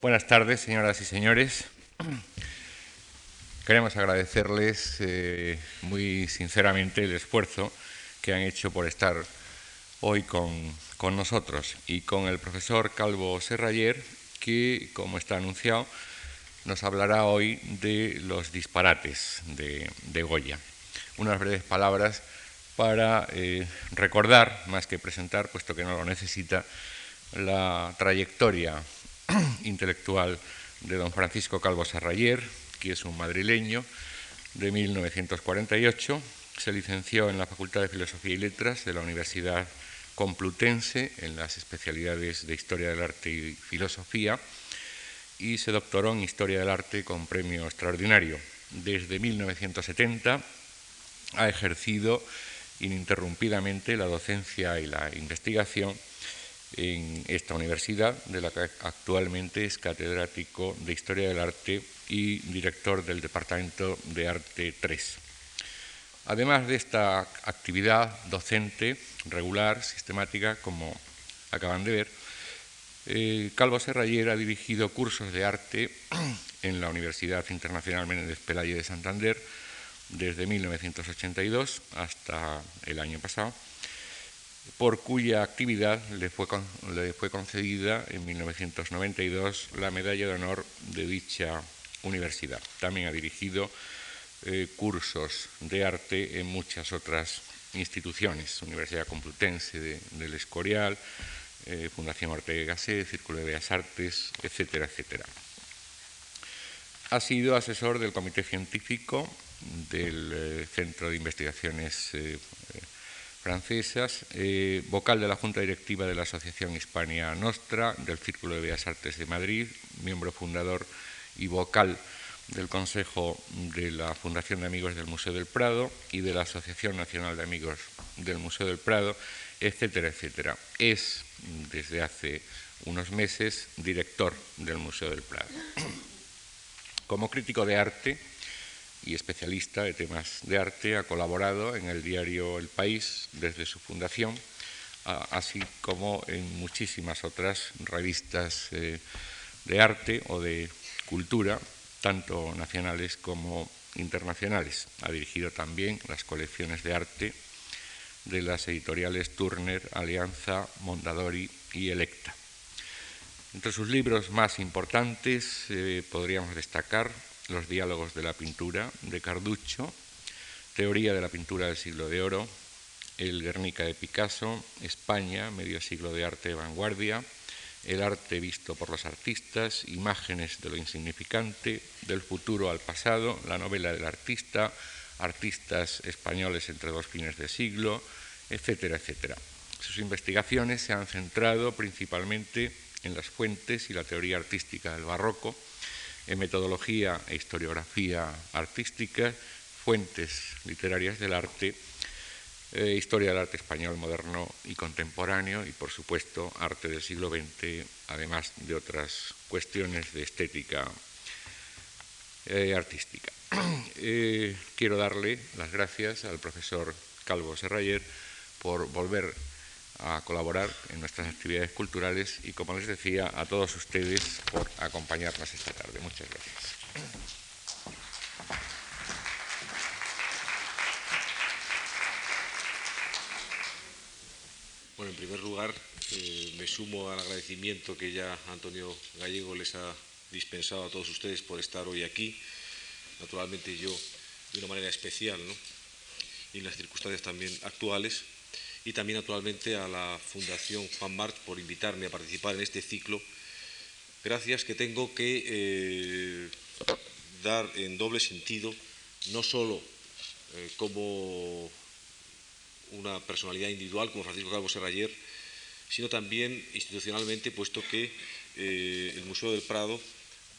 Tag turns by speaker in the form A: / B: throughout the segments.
A: Buenas tardes, señoras y señores. Queremos agradecerles eh, muy sinceramente el esfuerzo que han hecho por estar hoy con, nosotros y con el profesor Calvo Serrayer, que, como está anunciado, nos hablará hoy de los disparates de, Goya. Unas breves palabras para eh, recordar, más que presentar, puesto que no lo necesita, la trayectoria intelectual de don Francisco Calvo Sarrayer, que es un madrileño de 1948. Se licenció en la Facultad de Filosofía y Letras de la Universidad Complutense en las especialidades de Historia del Arte y Filosofía y se doctoró en Historia del Arte con premio extraordinario. Desde 1970 ha ejercido ininterrumpidamente la docencia y la investigación en esta universidad, de la que actualmente es catedrático de Historia del Arte y director del Departamento de Arte 3. Además de esta actividad docente regular, sistemática, como acaban de ver, eh, Calvo Serrayer ha dirigido cursos de arte en la Universidad Internacional Menéndez Pelayo de Santander desde 1982 hasta el año pasado por cuya actividad le fue, le fue concedida en 1992 la medalla de honor de dicha universidad. También ha dirigido eh, cursos de arte en muchas otras instituciones, Universidad Complutense del Escorial, eh, Fundación Ortega Gasset, Círculo de Bellas Artes, etcétera, etcétera. Ha sido asesor del Comité Científico del eh, Centro de Investigaciones francesas, eh, vocal de la Junta Directiva de la Asociación Hispania Nostra, del Círculo de Bellas Artes de Madrid, miembro fundador y vocal del Consejo de la Fundación de Amigos del Museo del Prado y de la Asociación Nacional de Amigos del Museo del Prado, etcétera, etcétera. Es, desde hace unos meses, director del Museo del Prado. Como crítico de arte, y especialista de temas de arte, ha colaborado en el diario El País desde su fundación, así como en muchísimas otras revistas eh, de arte o de cultura, tanto nacionales como internacionales. Ha dirigido también las colecciones de arte de las editoriales Turner, Alianza, Mondadori y Electa. Entre sus libros más importantes eh, podríamos destacar los diálogos de la pintura de Carducho, Teoría de la pintura del siglo de oro, El Guernica de Picasso, España, medio siglo de arte de vanguardia, El arte visto por los artistas, Imágenes de lo insignificante, Del futuro al pasado, La novela del artista, Artistas españoles entre dos fines de siglo, etcétera, etcétera. Sus investigaciones se han centrado principalmente en las fuentes y la teoría artística del barroco, en metodología e historiografía artística, fuentes literarias del arte, eh, historia del arte español moderno y contemporáneo y, por supuesto, arte del siglo XX, además de otras cuestiones de estética eh, artística. Eh, quiero darle las gracias al profesor Calvo Serrayer por volver a colaborar en nuestras actividades culturales y, como les decía, a todos ustedes por acompañarnos esta tarde. Muchas gracias.
B: Bueno, en primer lugar, eh, me sumo al agradecimiento que ya Antonio Gallego les ha dispensado a todos ustedes por estar hoy aquí. Naturalmente yo de una manera especial, ¿no? y en las circunstancias también actuales, y también naturalmente a la Fundación Juan March por invitarme a participar en este ciclo. Gracias que tengo que eh, dar en doble sentido, no solo eh, como una personalidad individual como Francisco Calvo Serrayer, sino también institucionalmente, puesto que eh, el Museo del Prado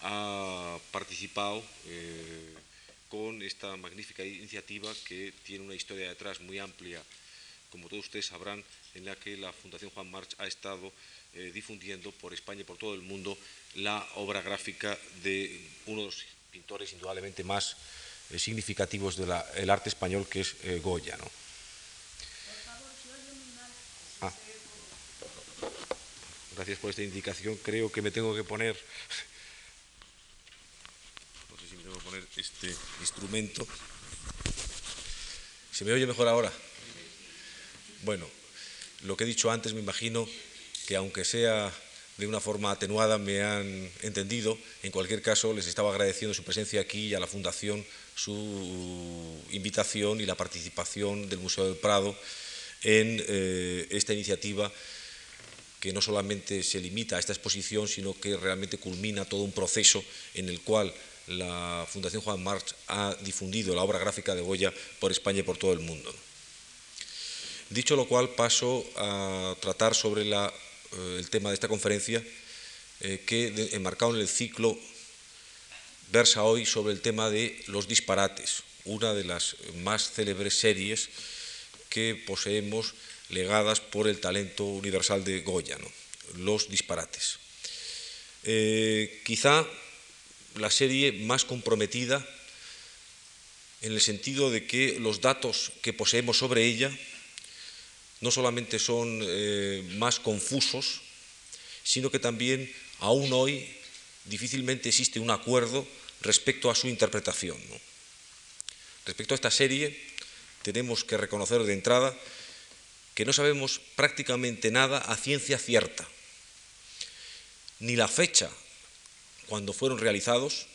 B: ha participado con esta magnífica iniciativa que tiene una historia detrás muy amplia como todos ustedes sabrán, en la que la Fundación Juan March ha estado eh, difundiendo por España y por todo el mundo la obra gráfica de uno de los pintores indudablemente más eh, significativos del arte español, que es eh, Goya. ¿no? Ah. Gracias por esta indicación. Creo que me tengo que poner poner este instrumento. ¿Se me oye mejor ahora? Bueno, lo que he dicho antes me imagino que aunque sea de una forma atenuada me han entendido. En cualquier caso, les estaba agradeciendo su presencia aquí y a la Fundación su invitación y la participación del Museo del Prado en eh, esta iniciativa que no solamente se limita a esta exposición, sino que realmente culmina todo un proceso en el cual la Fundación Juan March ha difundido la obra gráfica de Goya por España y por todo el mundo. Dicho lo cual, paso a tratar sobre eh, el tema de esta conferencia, eh, que enmarcado en el ciclo versa hoy sobre el tema de los disparates, una de las más célebres series que poseemos legadas por el talento universal de Goya, los disparates. Eh, quizá la serie más comprometida en el sentido de que los datos que poseemos sobre ella no solamente son eh, más confusos, sino que también aún hoy difícilmente existe un acuerdo respecto a su interpretación. Respecto a esta serie, tenemos que reconocer de entrada que no sabemos prácticamente nada a ciencia cierta, ni la fecha cuando fueron realizados.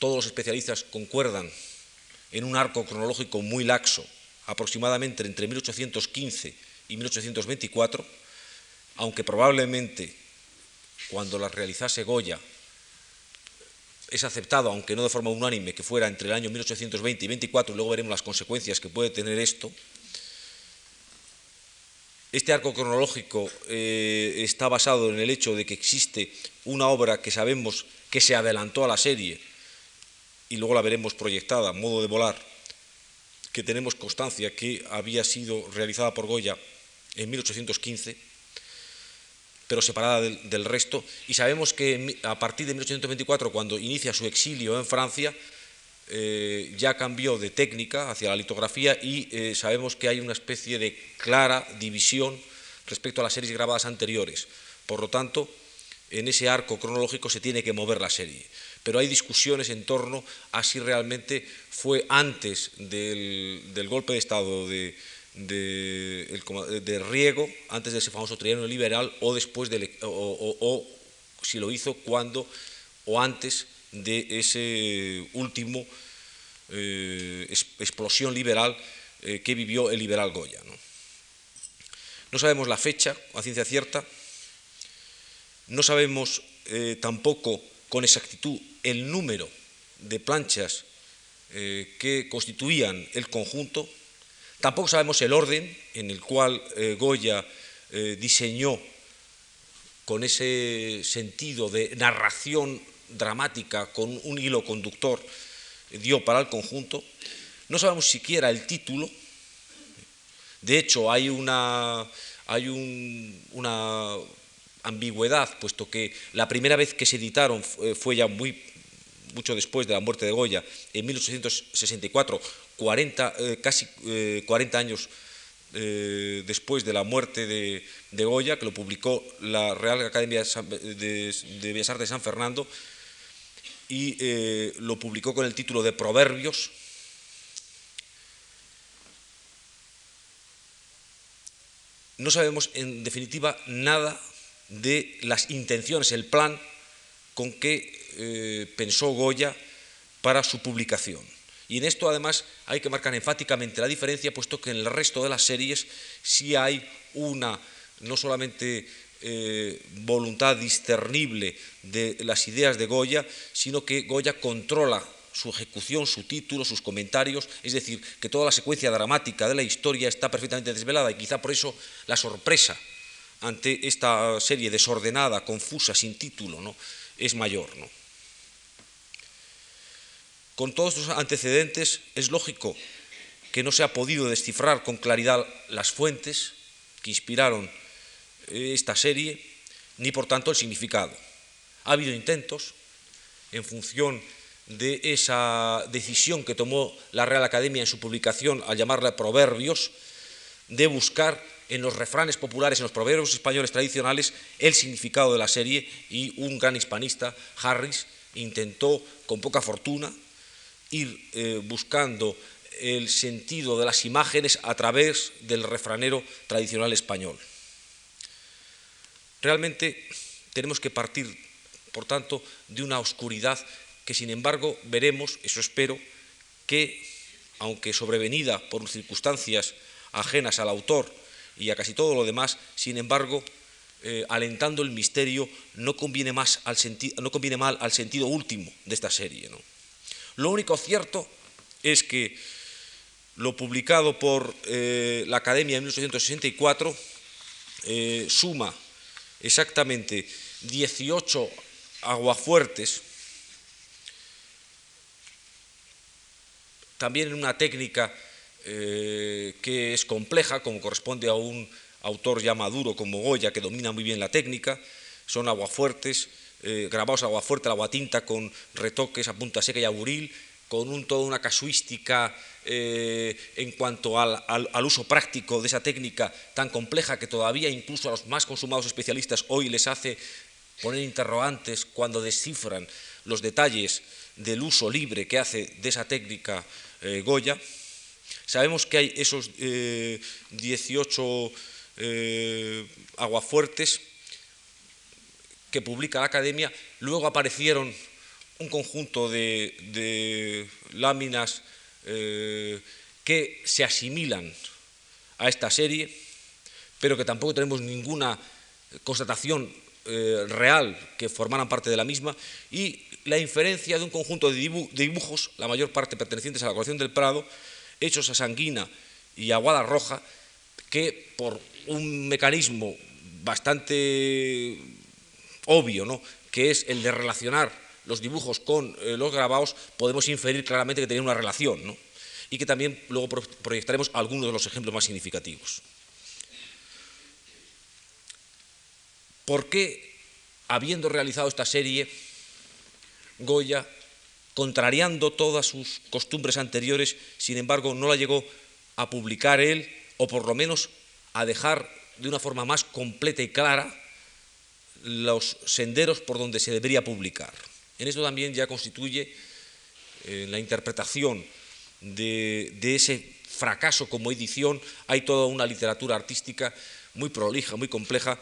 B: Todos los especialistas concuerdan en un arco cronológico muy laxo, aproximadamente entre 1815 y 1824, aunque probablemente cuando las realizase Goya es aceptado, aunque no de forma unánime, que fuera entre el año 1820 y 24, y luego veremos las consecuencias que puede tener esto. Este arco cronológico eh, está basado en el hecho de que existe una obra que sabemos que se adelantó a la serie y luego la veremos proyectada, modo de volar, que tenemos constancia que había sido realizada por Goya en 1815 pero separada del, resto, y sabemos que a partir de 1824, cuando inicia su exilio en Francia, eh, ya cambió de técnica hacia la litografía y eh, sabemos que hay una especie de clara división respecto a las series grabadas anteriores. Por lo tanto, en ese arco cronológico se tiene que mover la serie. Pero hay discusiones en torno a si realmente fue antes del golpe de Estado de, Riego, antes de ese famoso trienio liberal, o después de, o, si lo hizo cuando o antes de ese último eh, explosión liberal eh, que vivió el liberal Goya. ¿no? sabemos la fecha a ciencia cierta, no sabemos eh, tampoco con exactitud el número de planchas que constituían el conjunto, Tampoco sabemos el orden en el cual eh, Goya eh, diseñó con ese sentido de narración dramática, con un hilo conductor, dio para el conjunto. No sabemos siquiera el título. De hecho, hay una, hay una ambigüedad, puesto que la primera vez que se editaron fue ya muy mucho después de la muerte de Goya, en 1864, 40, eh, casi 40 eh, años eh, después de la muerte de, Goya, que lo publicó la Real Academia de, Bellas Artes de San Fernando, y lo publicó con el título de Proverbios. No sabemos, en definitiva, nada de las intenciones, el plan con que pensó Goya para su publicación. Y en esto además hay que marcar enfáticamente la diferencia, puesto que en el resto de las series sí hay una, no solamente eh, voluntad discernible de las ideas de Goya, sino que Goya controla su ejecución, su título, sus comentarios, es decir, que toda la secuencia dramática de la historia está perfectamente desvelada y quizá por eso la sorpresa ante esta serie desordenada, confusa, sin título, ¿no? es mayor. ¿no? Con todos estos antecedentes es lógico que no se ha podido descifrar con claridad las fuentes que inspiraron eh, esta serie, ni por tanto el significado. Ha habido intentos, en función de esa decisión que tomó la Real Academia en su publicación al llamarla Proverbios, de buscar en los refranes populares, en los proverbios españoles tradicionales, el significado de la serie y un gran hispanista, Harris, intentó, con poca fortuna, ir eh, buscando el sentido de las imágenes a través del refranero tradicional español. Realmente tenemos que partir, por tanto, de una oscuridad que, sin embargo, veremos, eso espero, que, aunque sobrevenida por circunstancias ajenas al autor y a casi todo lo demás, sin embargo, eh, alentando el misterio, no conviene, más al no conviene mal al sentido último de esta serie. Lo único cierto es que lo publicado por eh, la Academia en 1864 eh, suma exactamente 18 aguafuertes, también en una técnica eh, que es compleja, como corresponde a un autor ya maduro como Goya, que domina muy bien la técnica, son aguafuertes, eh, grabados aguafuerte, agua tinta con retoques a punta seca y a buril, con un, toda una casuística eh, en cuanto al, uso práctico de esa técnica tan compleja que todavía incluso a los más consumados especialistas hoy les hace poner interrogantes cuando descifran los detalles del uso libre que hace de esa técnica eh, Goya. Sabemos que hay esos 18 eh, aguafuertes que publica la Academia, luego aparecieron un conjunto de, láminas eh, que se asimilan a esta serie, pero que tampoco tenemos ninguna constatación eh, real que formaran parte de la misma, y la inferencia de un conjunto de, dibujos, la mayor parte pertenecientes a la colección del Prado, hechos a sanguina y a guada roja, que por un mecanismo bastante obvio, ¿no? que es el de relacionar los dibujos con eh, los grabados, podemos inferir claramente que tenían una relación, ¿no? y que también luego proyectaremos algunos de los ejemplos más significativos. ¿Por qué, habiendo realizado esta serie, Goya, contrariando todas sus costumbres anteriores, sin embargo, no la llegó a publicar él, o por lo menos a dejar de una forma más completa y clara los senderos por donde se debería publicar. En esto también ya constituye eh, la interpretación de, ese fracaso como edición, hay toda una literatura artística muy prolija, muy compleja,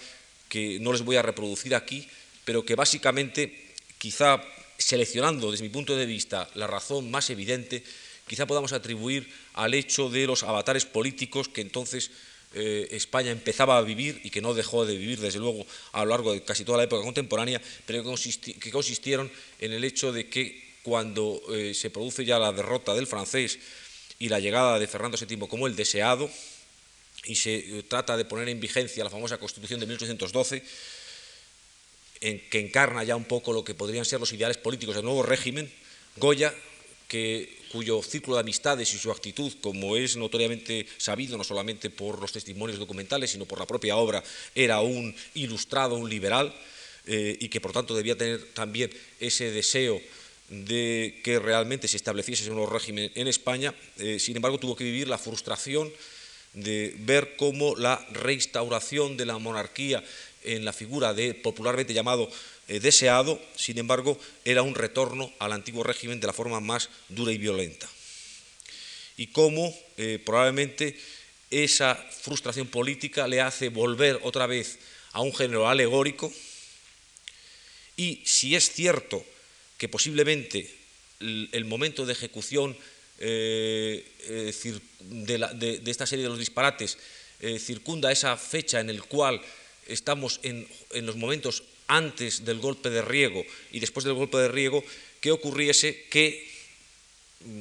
B: que no les voy a reproducir aquí, pero que básicamente, quizá seleccionando desde mi punto de vista la razón más evidente, quizá podamos atribuir al hecho de los avatares políticos que entonces eh, España empezaba a vivir y que no dejó de vivir, desde luego, a lo largo de casi toda la época contemporánea, pero que, consistieron en el hecho de que cuando eh, se produce ya la derrota del francés y la llegada de Fernando VII como el deseado, y se eh, trata de poner en vigencia la famosa Constitución de 1812, en, que encarna ya un poco lo que podrían ser los ideales políticos del nuevo régimen, Goya que, cuyo círculo de amistades y su actitud, como es notoriamente sabido no solamente por los testimonios documentales, sino por la propia obra, era un ilustrado, un liberal, eh, y que por tanto debía tener también ese deseo de que realmente se estableciese un nuevo régimen en España, eh, sin embargo tuvo que vivir la frustración de ver cómo la reinstauración de la monarquía en la figura de popularmente llamado eh, deseado, sin embargo, era un retorno al antiguo régimen de la forma más dura y violenta. Y cómo eh, probablemente esa frustración política le hace volver otra vez a un género alegórico y si es cierto que posiblemente el, momento de ejecución eh, de, esta serie de los disparates circunda esa fecha en el cual estamos en, los momentos antes del golpe de Riego y después del golpe de Riego, que ocurriese que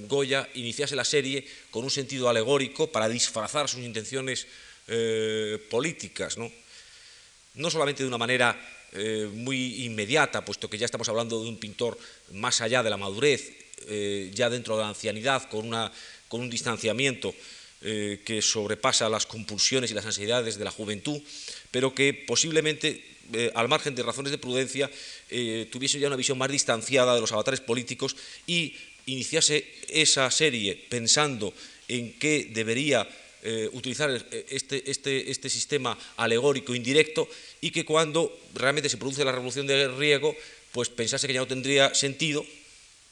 B: Goya iniciase la serie con un sentido alegórico para disfrazar sus intenciones eh, políticas, ¿no? no solamente de una manera eh, muy inmediata, puesto que ya estamos hablando de un pintor más allá de la madurez, eh, ya dentro de la ancianidad, con, una, con un distanciamiento que sobrepasa las compulsiones y las ansiedades de la juventud, pero que posiblemente eh, al margen de razones de prudencia, eh, tuviese ya una visión más distanciada de los avatares políticos y iniciase esa serie pensando en qué debería eh, utilizar este, este, este, sistema alegórico indirecto y que cuando realmente se produce la revolución de Riego pues pensase que ya no tendría sentido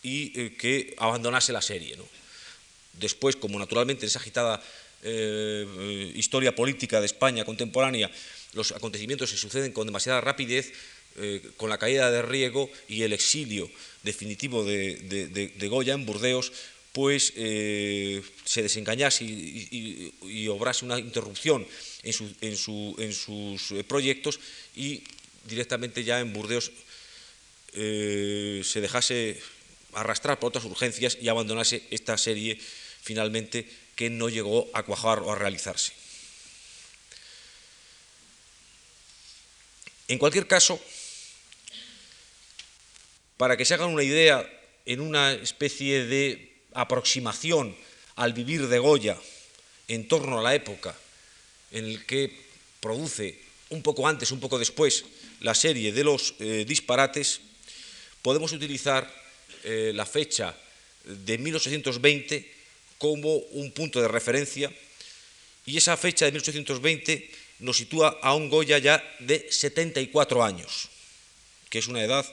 B: y que abandonase la serie. Después, como naturalmente en esa agitada historia política de España contemporánea los acontecimientos se suceden con demasiada rapidez, eh, con la caída de Riego y el exilio definitivo de, Goya en Burdeos, pues se desengañase y, obrase una interrupción en, sus proyectos y directamente ya en Burdeos se dejase arrastrar por otras urgencias y abandonase esta serie finalmente que no llegó a cuajar o a realizarse. En cualquier caso, para que se hagan una idea en una especie de aproximación al vivir de Goya en torno a la época en la que produce un poco antes, un poco después, la serie de los eh, disparates, podemos utilizar eh, la fecha de 1820 como un punto de referencia. Y esa fecha de 1820 nos sitúa a un Goya ya de 74 años, que es una edad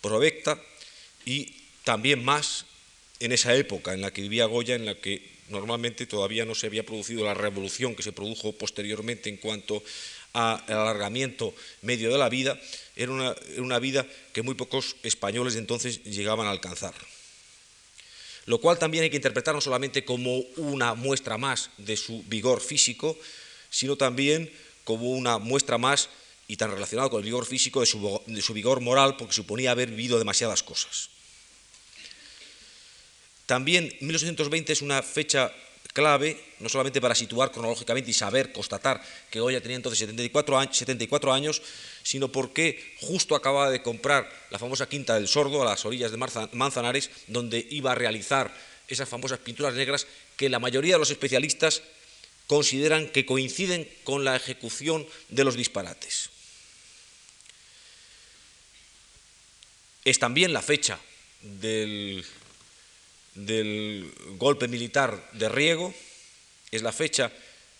B: provecta y también más en esa época en la que vivía Goya, en la que normalmente todavía no se había producido la revolución que se produjo posteriormente en cuanto al alargamiento medio de la vida, era una, vida que muy pocos españoles de entonces llegaban a alcanzar. Lo cual también hay que interpretar no solamente como una muestra más de su vigor físico, sino también como una muestra más y tan relacionado con el vigor físico de su, su vigor moral, porque suponía haber vivido demasiadas cosas. También 1820 es una fecha clave, no solamente para situar cronológicamente y saber, constatar que Goya tenía entonces 74 años, 74 años sino porque justo acababa de comprar la famosa Quinta del Sordo a las orillas de Manzanares, donde iba a realizar esas famosas pinturas negras que la mayoría de los especialistas consideran que coinciden con la ejecución de los disparates. Es también la fecha del golpe militar de Riego, es la fecha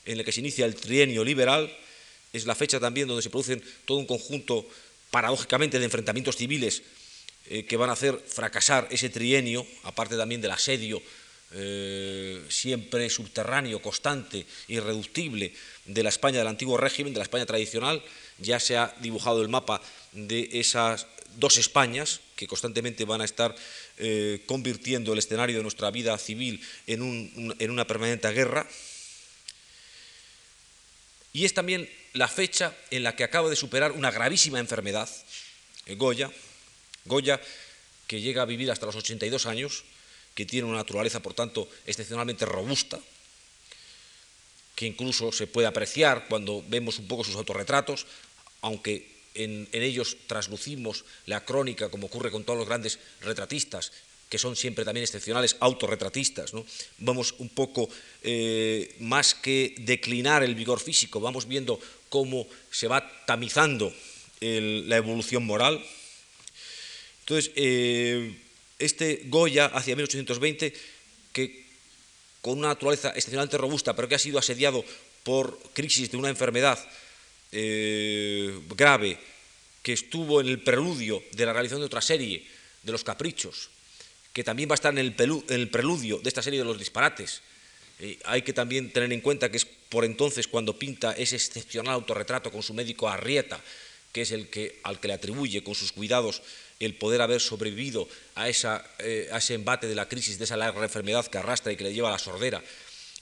B: en la que se inicia el trienio liberal, es la fecha también donde se producen todo un conjunto, paradójicamente, de enfrentamientos civiles eh, que van a hacer fracasar ese trienio, aparte también del asedio eh, siempre subterráneo, constante, irreductible de la España del antiguo régimen, de la España tradicional. Ya se ha dibujado el mapa de esas dos Españas que constantemente van a estar eh, convirtiendo el escenario de nuestra vida civil en, una permanente guerra. Y es también la fecha en la que acaba de superar una gravísima enfermedad, eh, Goya, Goya que llega a vivir hasta los 82 años, que tiene una naturaleza, por tanto, excepcionalmente robusta, que incluso se puede apreciar cuando vemos un poco sus autorretratos, aunque en, ellos traslucimos la crónica, como ocurre con todos los grandes retratistas, que son siempre también excepcionales autorretratistas. ¿no? Vamos un poco eh, más que declinar el vigor físico, vamos viendo cómo se va tamizando la evolución moral. Entonces, eh, este Goya hacia 1820, que con una naturaleza excepcionalmente robusta, pero que ha sido asediado por crisis de una enfermedad eh, grave que estuvo en el preludio de la realización de otra serie, de los caprichos, que también va a estar en el, preludio de esta serie de los disparates. Eh, hay que también tener en cuenta que es por entonces cuando pinta ese excepcional autorretrato con su médico Arrieta, que es el que, al que le atribuye con sus cuidados el poder haber sobrevivido a, eh, a ese embate de la crisis, de esa larga enfermedad que arrastra y que le lleva a la sordera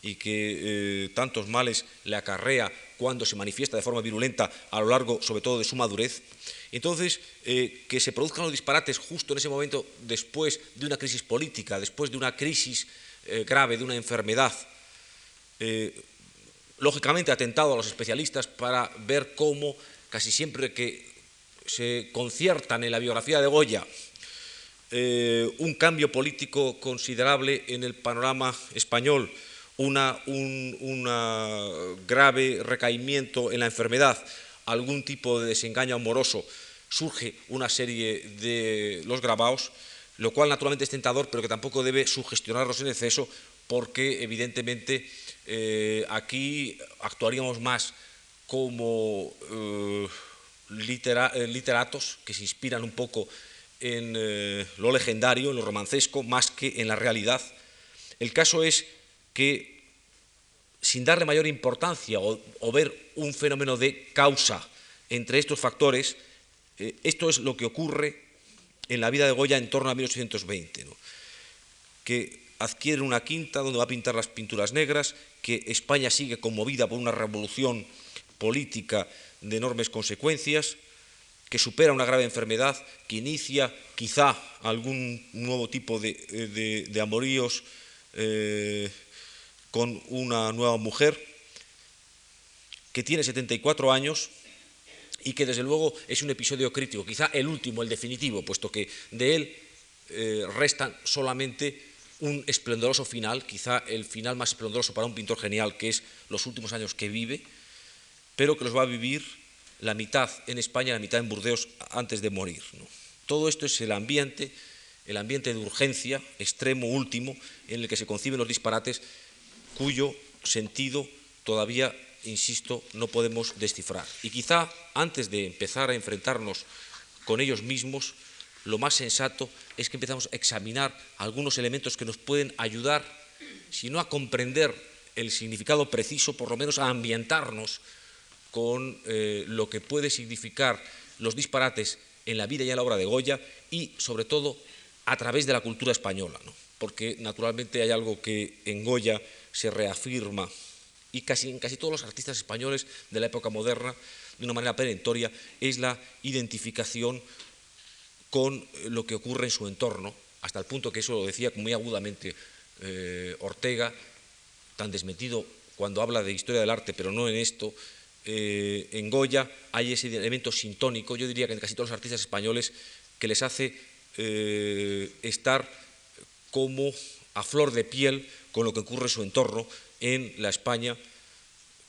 B: y que tantos males le acarrea cuando se manifiesta de forma virulenta a lo largo, sobre todo, de su madurez. Entonces, eh, que se produzcan los disparates justo en ese momento, después de una crisis política, después de una crisis eh, grave, de una enfermedad, eh, lógicamente atentado a los especialistas para ver cómo casi siempre que se conciertan en la biografía de Goya un cambio político considerable en el panorama español, una, un grave recaimiento en la enfermedad, algún tipo de desengaño amoroso, surge una serie de los grabados, lo cual naturalmente es tentador, pero que tampoco debe sugestionarlos en exceso, porque evidentemente eh, aquí actuaríamos más como eh, eh, literatos que se inspiran un poco en eh, lo legendario, en lo romancesco, más que en la realidad. El caso es que, sin darle mayor importancia o, ver un fenómeno de causa entre estos factores, eh, esto es lo que ocurre en la vida de Goya en torno a 1820, que adquiere una quinta donde va a pintar las pinturas negras, que España sigue conmovida por una revolución política de enormes consecuencias, que supera una grave enfermedad, que inicia quizá algún nuevo tipo de, amoríos eh, con una nueva mujer, que tiene 74 años y que desde luego es un episodio crítico, quizá el último, el definitivo, puesto que de él eh, restan solamente un esplendoroso final, quizá el final más esplendoroso para un pintor genial, que es los últimos años que vive, pero que los va a vivir la mitad en España la mitad en Burdeos antes de morir. Todo esto es el ambiente, el ambiente de urgencia extremo último en el que se conciben los disparates, cuyo sentido todavía, insisto, no podemos descifrar. Y quizá antes de empezar a enfrentarnos con ellos mismos, lo más sensato es que empezamos a examinar algunos elementos que nos pueden ayudar, si no a comprender el significado preciso, por lo menos a ambientarnos con eh, lo que puede significar los disparates en la vida y en la obra de Goya y sobre todo a través de la cultura española, porque naturalmente hay algo que en Goya se reafirma y casi en casi todos los artistas españoles de la época moderna, de una manera perentoria, es la identificación con lo que ocurre en su entorno, hasta el punto que eso lo decía muy agudamente eh, Ortega, tan desmentido cuando habla de historia del arte, pero no en esto, eh, en Goya hay ese elemento sintónico, yo diría que en casi todos los artistas españoles, que les hace eh, estar como a flor de piel con lo que ocurre en su entorno en la España,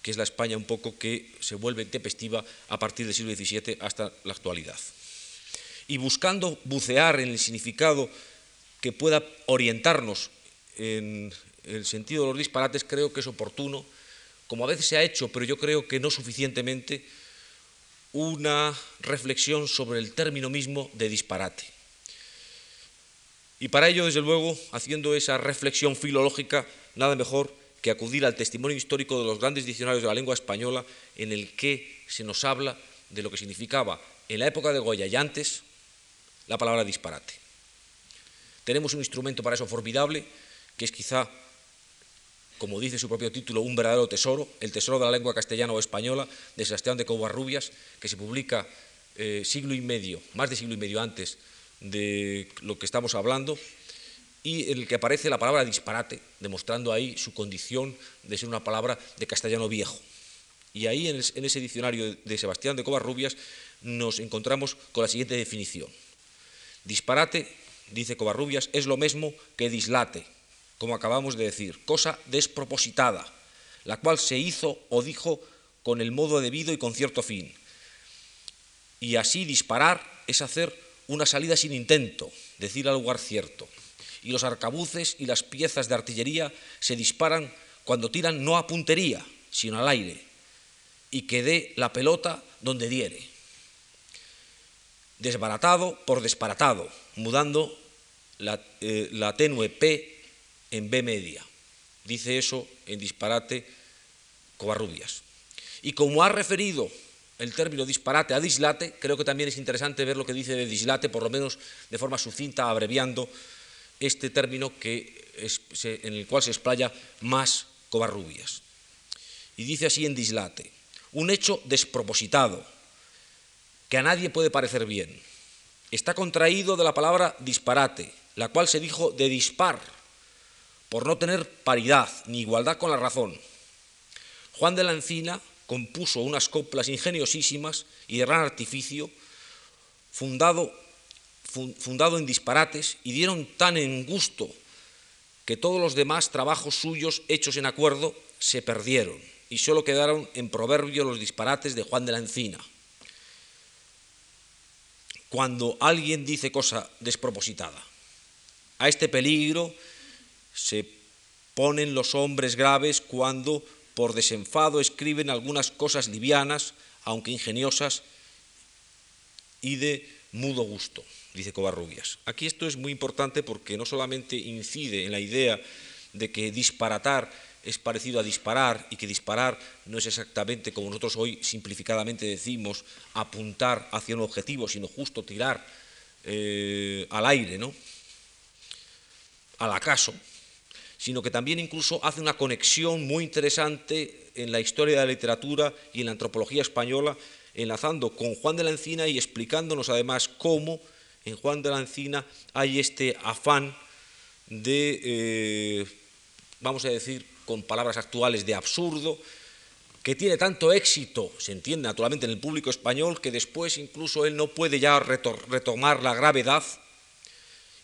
B: que es la España un poco que se vuelve tempestiva a partir del siglo XVII hasta la actualidad. Y buscando bucear en el significado que pueda orientarnos en el sentido de los disparates, creo que es oportuno como a veces se ha hecho, pero yo creo que no suficientemente, una reflexión sobre el término mismo de disparate. Y para ello, desde luego, haciendo esa reflexión filológica, nada mejor que acudir al testimonio histórico de los grandes diccionarios de la lengua española en el que se nos habla de lo que significaba en la época de Goya y antes la palabra disparate. Tenemos un instrumento para eso formidable, que es quizá como dice su propio título, un verdadero tesoro, el tesoro de la lengua castellana o española, de Sebastián de Covarrubias, que se publica eh, siglo y medio, más de siglo y medio antes de lo que estamos hablando, y en el que aparece la palabra disparate, demostrando ahí su condición de ser una palabra de castellano viejo. Y ahí en, en ese diccionario de Sebastián de Covarrubias nos encontramos con la siguiente definición. Disparate, dice Covarrubias, es lo mismo que dislate, como acabamos de decir, cosa despropositada, la cual se hizo o dijo con el modo debido y con cierto fin. Y así disparar es hacer una salida sin intento, decir al lugar cierto. Y los arcabuces y las piezas de artillería se disparan cuando tiran no a puntería, sino al aire, y que dé la pelota donde diere. Desbaratado por disparatado, mudando la, eh, la tenue P en B media. Dice eso en disparate Covarrubias. Y como ha referido el término disparate a dislate, creo que también es interesante ver lo que dice de dislate, por lo menos de forma sucinta, abreviando este término que en el cual se explaya más Covarrubias. Y dice así en dislate, un hecho despropositado, que a nadie puede parecer bien. Está contraído de la palabra disparate, la cual se dijo de dispar, por no tener paridad ni igualdad con la razón. Juan de la Encina compuso unas coplas ingeniosísimas y de gran artificio, fundado, fundado en disparates, y dieron tan en gusto que todos los demás trabajos suyos hechos en acuerdo se perdieron y solo quedaron en proverbio los disparates de Juan de la Encina. Cuando alguien dice cosa despropositada, a este peligro se ponen los hombres graves cuando por desenfado escriben algunas cosas livianas, aunque ingeniosas, y de mudo gusto, dice Covarrubias. Aquí esto es muy importante porque no solamente incide en la idea de que disparatar es parecido a disparar y que disparar no es exactamente como nosotros hoy simplificadamente decimos apuntar hacia un objetivo, sino justo tirar eh, al aire, ¿no? al acaso, sino que también incluso hace una conexión muy interesante en la historia de la literatura y en la antropología española, enlazando con Juan de la Encina y explicándonos además cómo en Juan de la Encina hay este afán de, eh, vamos a decir, con palabras actuales, de absurdo, que tiene tanto éxito, se entiende naturalmente en el público español, que después incluso él no puede ya retomar la gravedad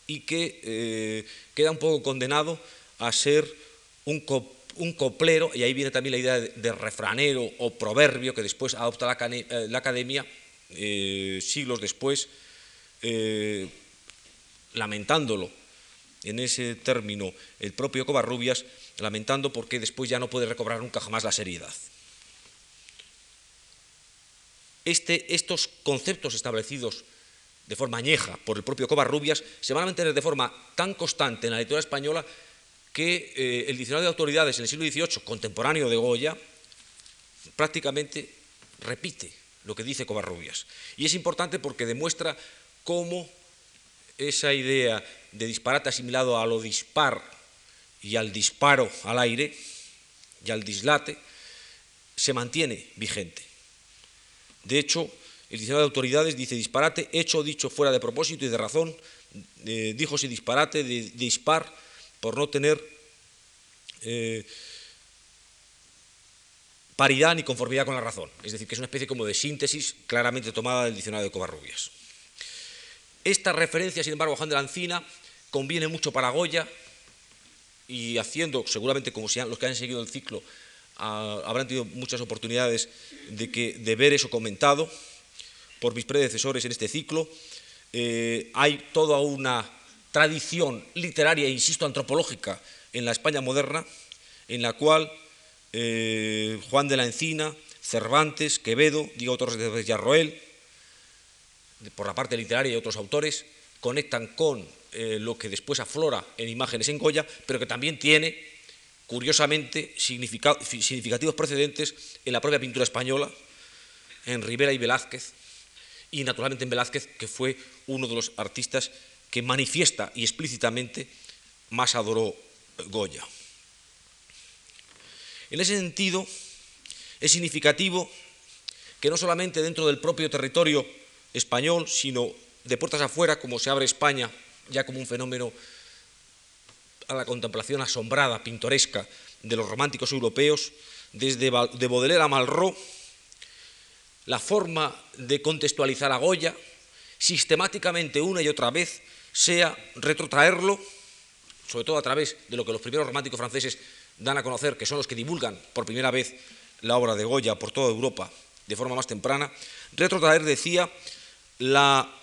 B: y que eh, queda un poco condenado a ser un, coplero, y ahí viene también la idea de, refranero o proverbio que después adopta la, eh, academia eh, siglos después, lamentándolo en ese término el propio Covarrubias, lamentando porque después ya no puede recobrar nunca jamás la seriedad. Este, estos conceptos establecidos de forma añeja por el propio Covarrubias se van a mantener de forma tan constante en la literatura española que eh, el diccionario de autoridades en el siglo XVIII, contemporáneo de Goya, prácticamente repite lo que dice Covarrubias. Y es importante porque demuestra cómo esa idea de disparate asimilado a lo dispar y al disparo al aire y al dislate se mantiene vigente. De hecho, el diccionario de autoridades dice disparate, hecho dicho fuera de propósito y de razón, eh, díjose disparate, de, dispar, por no tener eh, paridad ni conformidad con la razón. Es decir, que es una especie como de síntesis claramente tomada del diccionario de Covarrubias. Esta referencia, sin embargo, a Juan de la Encina conviene mucho para Goya, y haciendo, seguramente como los que han seguido el ciclo habrán tenido muchas oportunidades de, que, de ver eso comentado por mis predecesores en este ciclo. Eh, hay toda una tradición literaria, insisto, antropológica en la España moderna, en la cual eh, Juan de la Encina, Cervantes, Quevedo, Diego Torres de Yarroel, por la parte literaria y otros autores, conectan con eh, lo que después aflora en imágenes en Goya, pero que también tiene, curiosamente, significativos precedentes en la propia pintura española, en Rivera y Velázquez, y naturalmente en Velázquez, que fue uno de los artistas que manifiesta y explícitamente más adoró Goya. En ese sentido, es significativo que no solamente dentro del propio territorio español, sino de puertas afuera, como se abre España ya como un fenómeno a la contemplación asombrada, pintoresca de los románticos europeos, desde de Baudelaire a Malraux, la forma de contextualizar a Goya, sistemáticamente una y otra vez, sea retrotraerlo, sobre todo a través de lo que los primeros románticos franceses dan a conocer, que son los que divulgan por primera vez la obra de Goya por toda Europa de forma más temprana, retrotraer, decía, la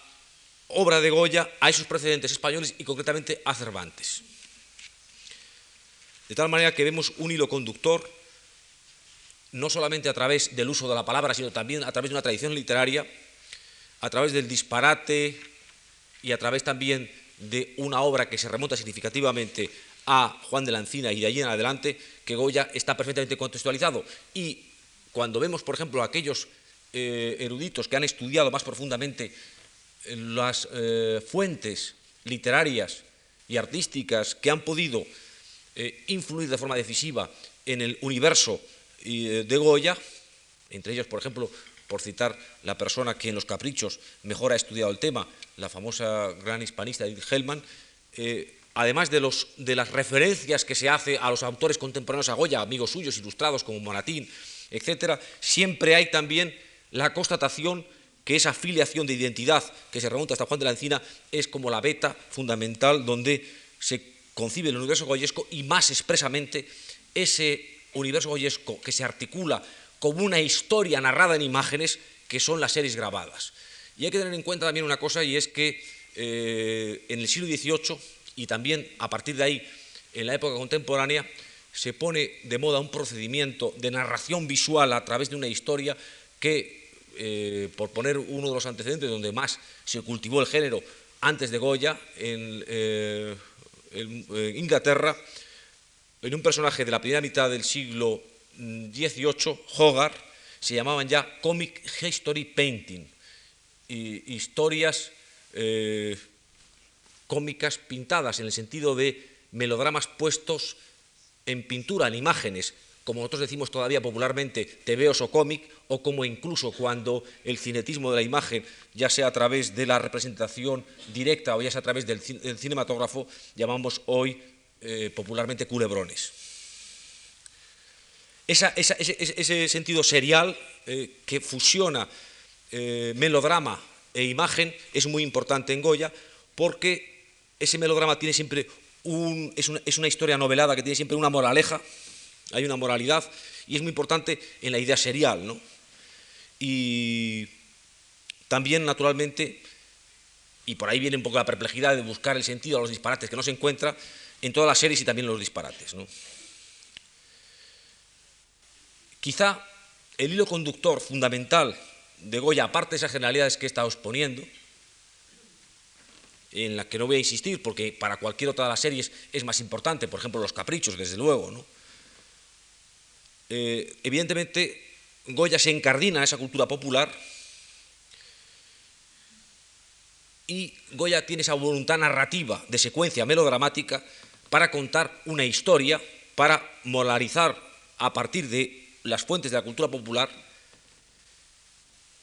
B: obra de Goya a esos precedentes españoles y concretamente a Cervantes. De tal manera que vemos un hilo conductor, no solamente a través del uso de la palabra, sino también a través de una tradición literaria, a través del disparate y a través también de una obra que se remonta significativamente a Juan de la Encina y de allí en adelante, que Goya está perfectamente contextualizado. Y cuando vemos, por ejemplo, aquellos eh, eruditos que han estudiado más profundamente las eh, fuentes literarias y artísticas que han podido eh, influir de forma decisiva en el universo eh, de Goya, entre ellos, por ejemplo, por citar la persona que en Los Caprichos mejor ha estudiado el tema, la famosa gran hispanista Edith Hellman, además de, los, de las referencias que se hace a los autores contemporáneos a Goya, amigos suyos ilustrados como Monatín, etc., siempre hay también la constatación que esa filiación de identidad que se remonta hasta Juan de la Encina es como la beta fundamental donde se concibe el universo goyesco y más expresamente ese universo goyesco que se articula como una historia narrada en imágenes que son las series grabadas. Y hay que tener en cuenta también una cosa y es que eh, en el siglo XVIII y también a partir de ahí en la época contemporánea se pone de moda un procedimiento de narración visual a través de una historia que eh, por poner uno de los antecedentes donde más se cultivó el género antes de Goya, en, eh, Inglaterra, en un personaje de la primera mitad del siglo XVIII, Hogarth, se llamaban ya Comic History Painting, y historias eh, cómicas pintadas en el sentido de melodramas puestos en pintura, en imágenes, como nosotros decimos todavía popularmente, tebeos o cómic, o como incluso cuando el cinetismo de la imagen, ya sea a través de la representación directa o ya sea a través del, cinematógrafo, llamamos hoy eh, popularmente culebrones. Ese, sentido serial eh, que fusiona eh, melodrama e imagen es muy importante en Goya porque ese melodrama tiene siempre un, es, una, historia novelada que tiene siempre una moraleja, hay una moralidad y es muy importante en la idea serial. ¿no? Y también, naturalmente, y por ahí viene un poco la perplejidad de buscar el sentido a los disparates que no se encuentra en todas las series y también en los disparates. ¿no? Quizá el hilo conductor fundamental de Goya, aparte de esas generalidades que he estado exponiendo, en las que no voy a insistir porque para cualquier otra de las series es más importante, por ejemplo los caprichos, desde luego, ¿no? Eh, evidentemente Goya se encardina a esa cultura popular y Goya tiene esa voluntad narrativa de secuencia melodramática para contar una historia, para moralizar a partir de las fuentes de la cultura popular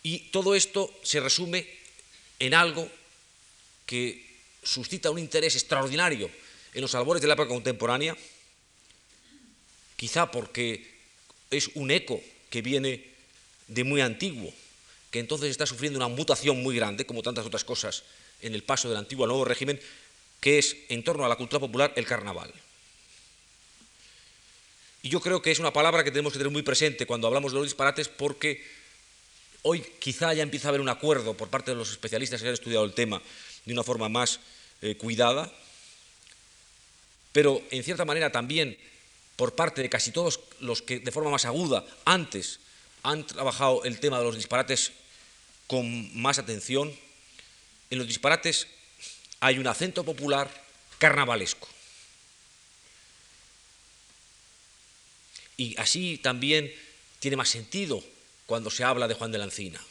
B: y todo esto se resume en algo que suscita un interés extraordinario en los albores de la época contemporánea, quizá porque es un eco que viene de muy antiguo, que entonces está sufriendo una mutación muy grande, como tantas otras cosas en el paso del antiguo al nuevo régimen, que es en torno a la cultura popular el carnaval. Y yo creo que es una palabra que tenemos que tener muy presente cuando hablamos de los disparates porque Hoy quizá ya empieza a haber un acuerdo por parte de los especialistas que han estudiado el tema de una forma más eh, cuidada, pero en cierta manera también por parte de casi todos los que de forma más aguda antes han trabajado el tema de los disparates con más atención. En los disparates hay un acento popular carnavalesco. Y así también tiene más sentido cuando se habla de Juan de la Encina.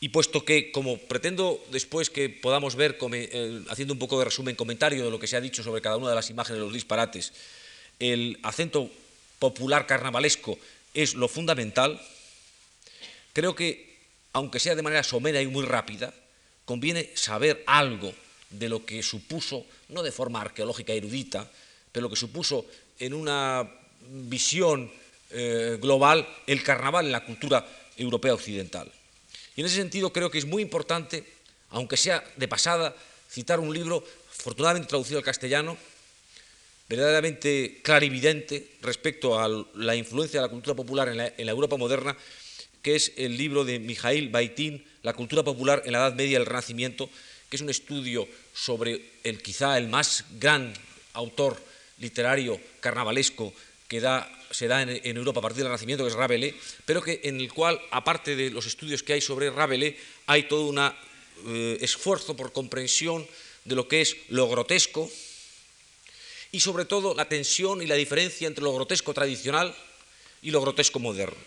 B: Y puesto que, como pretendo después que podamos ver, eh, haciendo un poco de resumen, comentario de lo que se ha dicho sobre cada una de las imágenes de los disparates, el acento popular carnavalesco es lo fundamental, creo que, aunque sea de manera somera y muy rápida, conviene saber algo de lo que supuso, no de forma arqueológica erudita, pero lo que supuso en una visión eh, global el carnaval en la cultura europea occidental. Y en ese sentido creo que es muy importante, aunque sea de pasada, citar un libro afortunadamente traducido al castellano, verdaderamente clarividente respecto a la influencia de la cultura popular en la, Europa moderna, que es el libro de Mijail Baitín, La cultura popular en la Edad Media y el Renacimiento, que es un estudio sobre el quizá el más gran autor literario carnavalesco que se da en, Europa a partir del Renacimiento, que es Rabelais, pero que, en el cual, aparte de los estudios que hay sobre Rabelais, hay todo un eh, esfuerzo por comprensión de lo que es lo grotesco y sobre todo la tensión y la diferencia entre lo grotesco tradicional y lo grotesco moderno.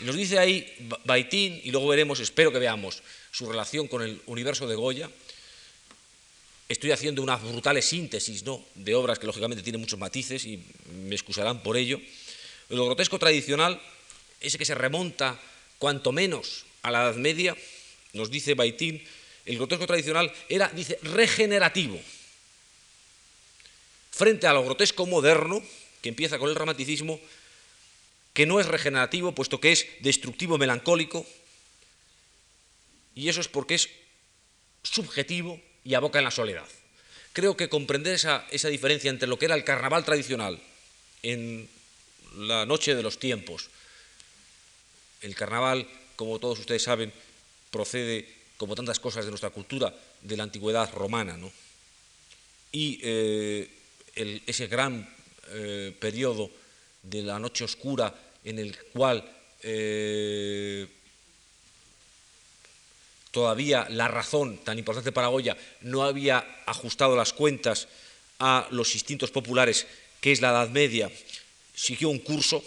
B: nos dice ahí Baitín, y luego veremos, espero que veamos, su relación con el universo de Goya, Estoy haciendo una brutales síntesis ¿no? de obras que lógicamente tienen muchos matices y me excusarán por ello. Lo grotesco tradicional, ese que se remonta cuanto menos a la Edad Media, nos dice Baitín, el grotesco tradicional era, dice, regenerativo. Frente a lo grotesco moderno, que empieza con el romanticismo, que no es regenerativo, puesto que es destructivo melancólico, y eso es porque es subjetivo, y aboca en la soledad. Creo que comprender esa, diferencia entre lo que era el carnaval tradicional en la noche de los tiempos, el carnaval, como todos ustedes saben, procede, como tantas cosas de nuestra cultura, de la antigüedad romana, ¿no? y eh, ese gran eh, periodo de la noche oscura en el cual eh, todavía la razón tan importante para Goya no había ajustado las cuentas a los instintos populares, que es la Edad Media, siguió un curso,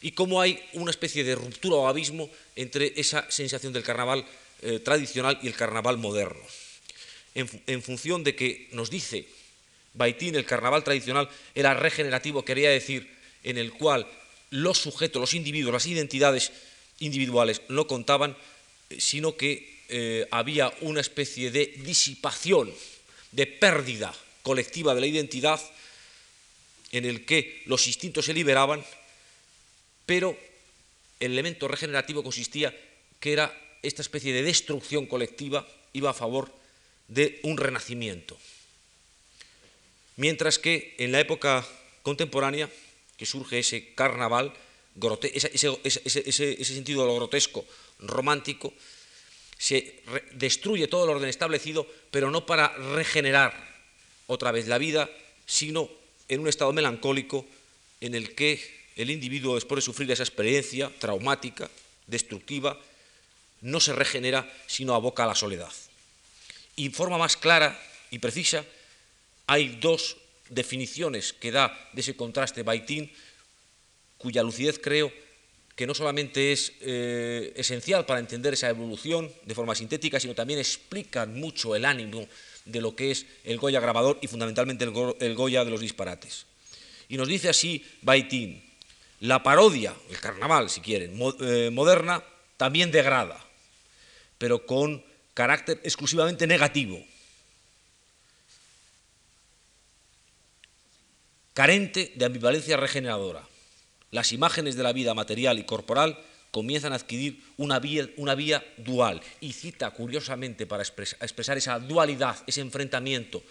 B: y cómo hay una especie de ruptura o abismo entre esa sensación del carnaval eh, tradicional y el carnaval moderno. En, función de que nos dice Baitín, el carnaval tradicional era regenerativo, quería decir en el cual los sujetos, los individuos, las identidades individuales no contaban, eh, sino que eh, había una especie de disipación, de pérdida colectiva de la identidad, en el que los instintos se liberaban, pero el elemento regenerativo consistía que era esta especie de destrucción colectiva, iba a favor de un renacimiento. Mientras que en la época contemporánea, que surge ese carnaval, ese, ese, sentido de lo grotesco, romántico, se destruye todo el orden establecido, pero no para regenerar otra vez la vida, sino en un estado melancólico en el que el individuo, después de sufrir esa experiencia traumática, destructiva, no se regenera, sino aboca a la soledad. Y en forma más clara y precisa, hay dos definiciones que da de ese contraste Baitín, cuya lucidez creo que no solamente es eh, esencial para entender esa evolución de forma sintética, sino también explican mucho el ánimo de lo que es el Goya grabador y fundamentalmente el, Goya de los disparates. Y nos dice así Baitín, la parodia, el carnaval si quieren, eh, moderna, también degrada, pero con carácter exclusivamente negativo, carente de ambivalencia regeneradora las imágenes de la vida material y corporal comienzan a adquirir una vía, dual y cita curiosamente para expresar esa dualidad, ese enfrentamiento,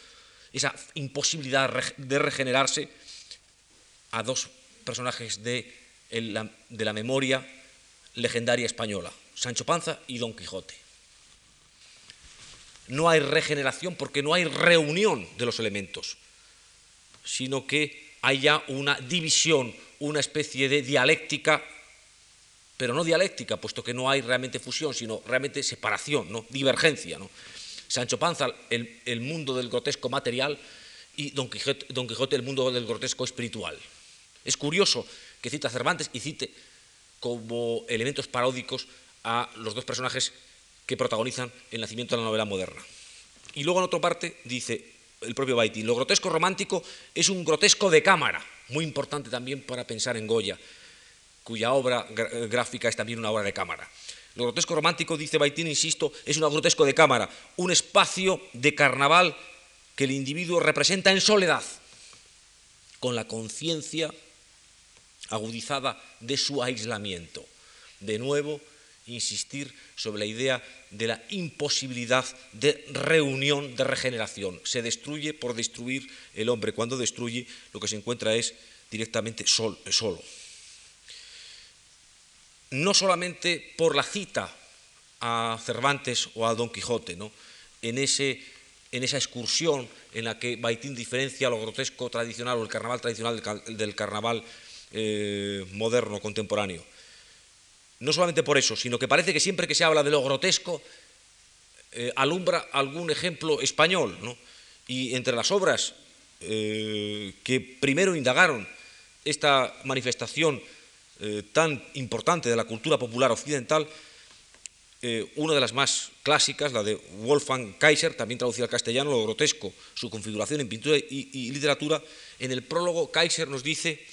B: esa imposibilidad de regenerarse a dos personajes de, de la memoria legendaria española, Sancho Panza y Don Quijote. No hay regeneración porque no hay reunión de los elementos, sino que hay ya una división, una especie de dialéctica, pero no dialéctica, puesto que no hay realmente fusión, sino realmente separación, ¿no? divergencia. ¿no? Sancho Panza, el, mundo del grotesco material, y Don Quijote, Don Quijote, el mundo del grotesco espiritual. Es curioso que cita Cervantes y cite como elementos paródicos a los dos personajes que protagonizan el nacimiento de la novela moderna. Y luego en otra parte dice el propio Baitín, lo grotesco romántico es un grotesco de cámara, muy importante también para pensar en Goya, cuya obra gráfica es también una obra de cámara. Lo grotesco romántico, dice Baitín, insisto, es un grotesco de cámara, un espacio de carnaval que el individuo representa en soledad, con la conciencia agudizada de su aislamiento. De nuevo, insistir sobre la idea de la imposibilidad de reunión, de regeneración. Se destruye por destruir el hombre. Cuando destruye, lo que se encuentra es directamente solo. No solamente por la cita a Cervantes o a Don Quijote, ¿no? en, ese, en esa excursión en la que Baitín diferencia lo grotesco tradicional o el carnaval tradicional del, carnaval eh, moderno, contemporáneo no solamente por eso, sino que parece que siempre que se habla de lo grotesco, eh, alumbra algún ejemplo español. Y entre las obras eh, que primero indagaron esta manifestación eh, tan importante de la cultura popular occidental, una de las más clásicas, la de Wolfgang Kaiser, también traducida al castellano, lo grotesco, su configuración en pintura y literatura, en el prólogo Kaiser nos dice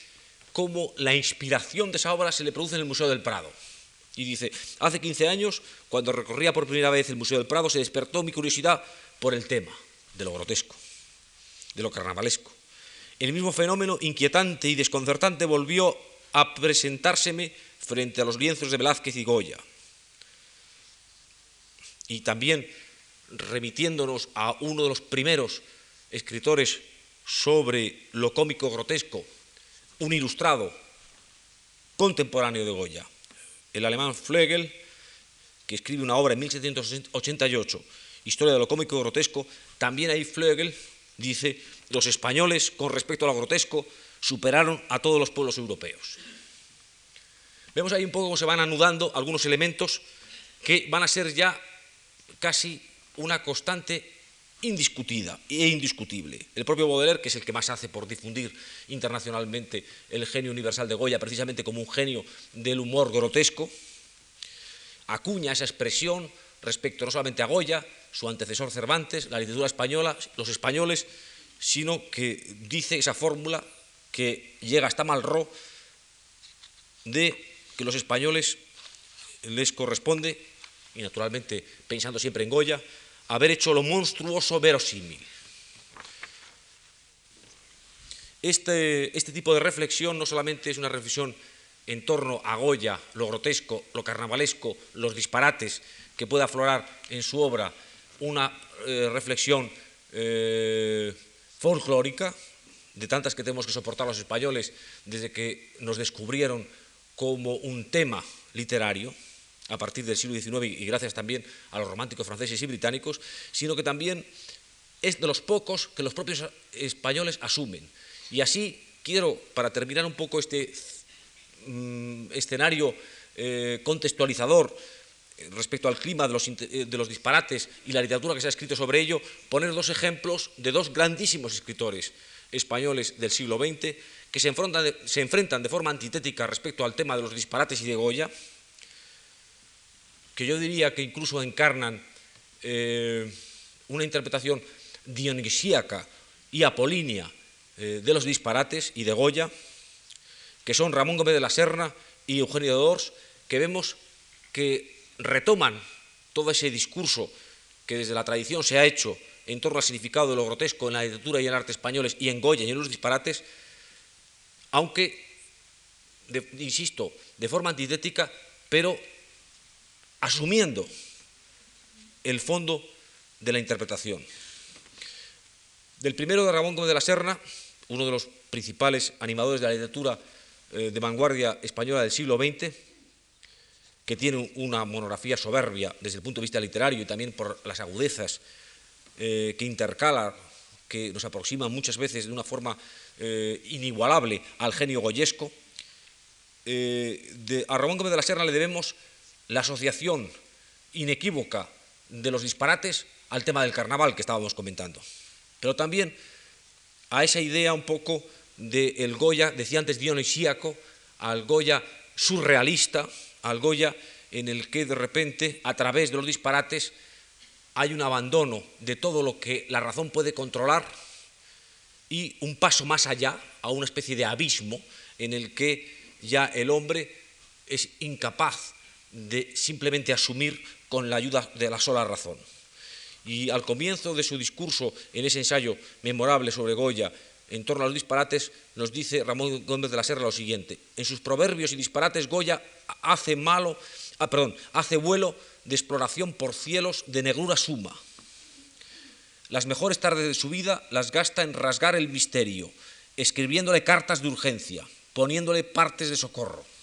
B: cómo la inspiración de esa obra se le produce en el Museo del Prado. Y dice, hace 15 años, cuando recorría por primera vez el Museo del Prado, se despertó mi curiosidad por el tema de lo grotesco, de lo carnavalesco. El mismo fenómeno inquietante y desconcertante volvió a presentárseme frente a los lienzos de Velázquez y Goya. Y también remitiéndonos a uno de los primeros escritores sobre lo cómico grotesco, un ilustrado contemporáneo de Goya, el alemán Flegel, que escribe una obra en 1788, Historia de lo cómico y grotesco, también ahí Flegel dice, los españoles con respecto a lo grotesco superaron a todos los pueblos europeos. Vemos ahí un poco cómo se van anudando algunos elementos que van a ser ya casi una constante indiscutida e indiscutible. El propio Baudelaire, que es el que más hace por difundir internacionalmente el genio universal de Goya, precisamente como un genio del humor grotesco, acuña esa expresión respecto no solamente a Goya, su antecesor Cervantes, la literatura española, los españoles, sino que dice esa fórmula que llega hasta Malraux de que los españoles les corresponde, y naturalmente pensando siempre en Goya, haber hecho lo monstruoso verosímil. Este, este tipo de reflexión no solamente es una reflexión en torno a Goya, lo grotesco, lo carnavalesco, los disparates que puede aflorar en su obra, una eh, reflexión eh, folclórica, de tantas que tenemos que soportar los españoles desde que nos descubrieron como un tema literario, a partir del siglo XIX y gracias también a los románticos franceses y británicos, sino que también es de los pocos que los propios españoles asumen. Y así quiero, para terminar un poco este mm, escenario eh, contextualizador eh, respecto al clima de los, eh, de los, disparates y la literatura que se ha escrito sobre ello, poner dos ejemplos de dos grandísimos escritores españoles del siglo XX que se enfrentan de, se enfrentan de forma antitética respecto al tema de los disparates y de Goya, que yo diría que incluso encarnan eh, una interpretación dionisíaca y apolínea eh, de los disparates y de Goya, que son Ramón Gómez de la Serna y Eugenio de Dors, que vemos que retoman todo ese discurso que desde la tradición se ha hecho en torno al significado de lo grotesco en la literatura y en el arte españoles y en Goya y en los disparates, aunque, insisto, de forma antitética, pero asumiendo el fondo de la interpretación. Del primero de Ramón Gómez de la Serna, uno de los principales animadores de la literatura eh, de vanguardia española del siglo XX, que tiene una monografía soberbia desde el punto de vista literario y también por las agudezas eh, que intercala, que nos aproximan muchas veces de una forma eh, inigualable al genio goyesco. a Ramón Gómez de la Serna le debemos la asociación inequívoca de los disparates al tema del carnaval que estábamos comentando. Pero también a esa idea un poco del Goya, decía antes dionisíaco, al Goya surrealista, al Goya en el que de repente, a través de los disparates, hay un abandono de todo lo que la razón puede controlar y un paso más allá, a una especie de abismo en el que ya el hombre es incapaz de simplemente asumir con la ayuda de la sola razón. Y al comienzo de su discurso en ese ensayo memorable sobre Goya, en torno a los disparates, nos dice Ramón Gómez de la Serra lo siguiente: en sus proverbios y disparates Goya hace malo, ah, perdón, hace vuelo de exploración por cielos de negrura suma. Las mejores tardes de su vida las gasta en rasgar el misterio, escribiéndole cartas de urgencia, poniéndole partes de socorro.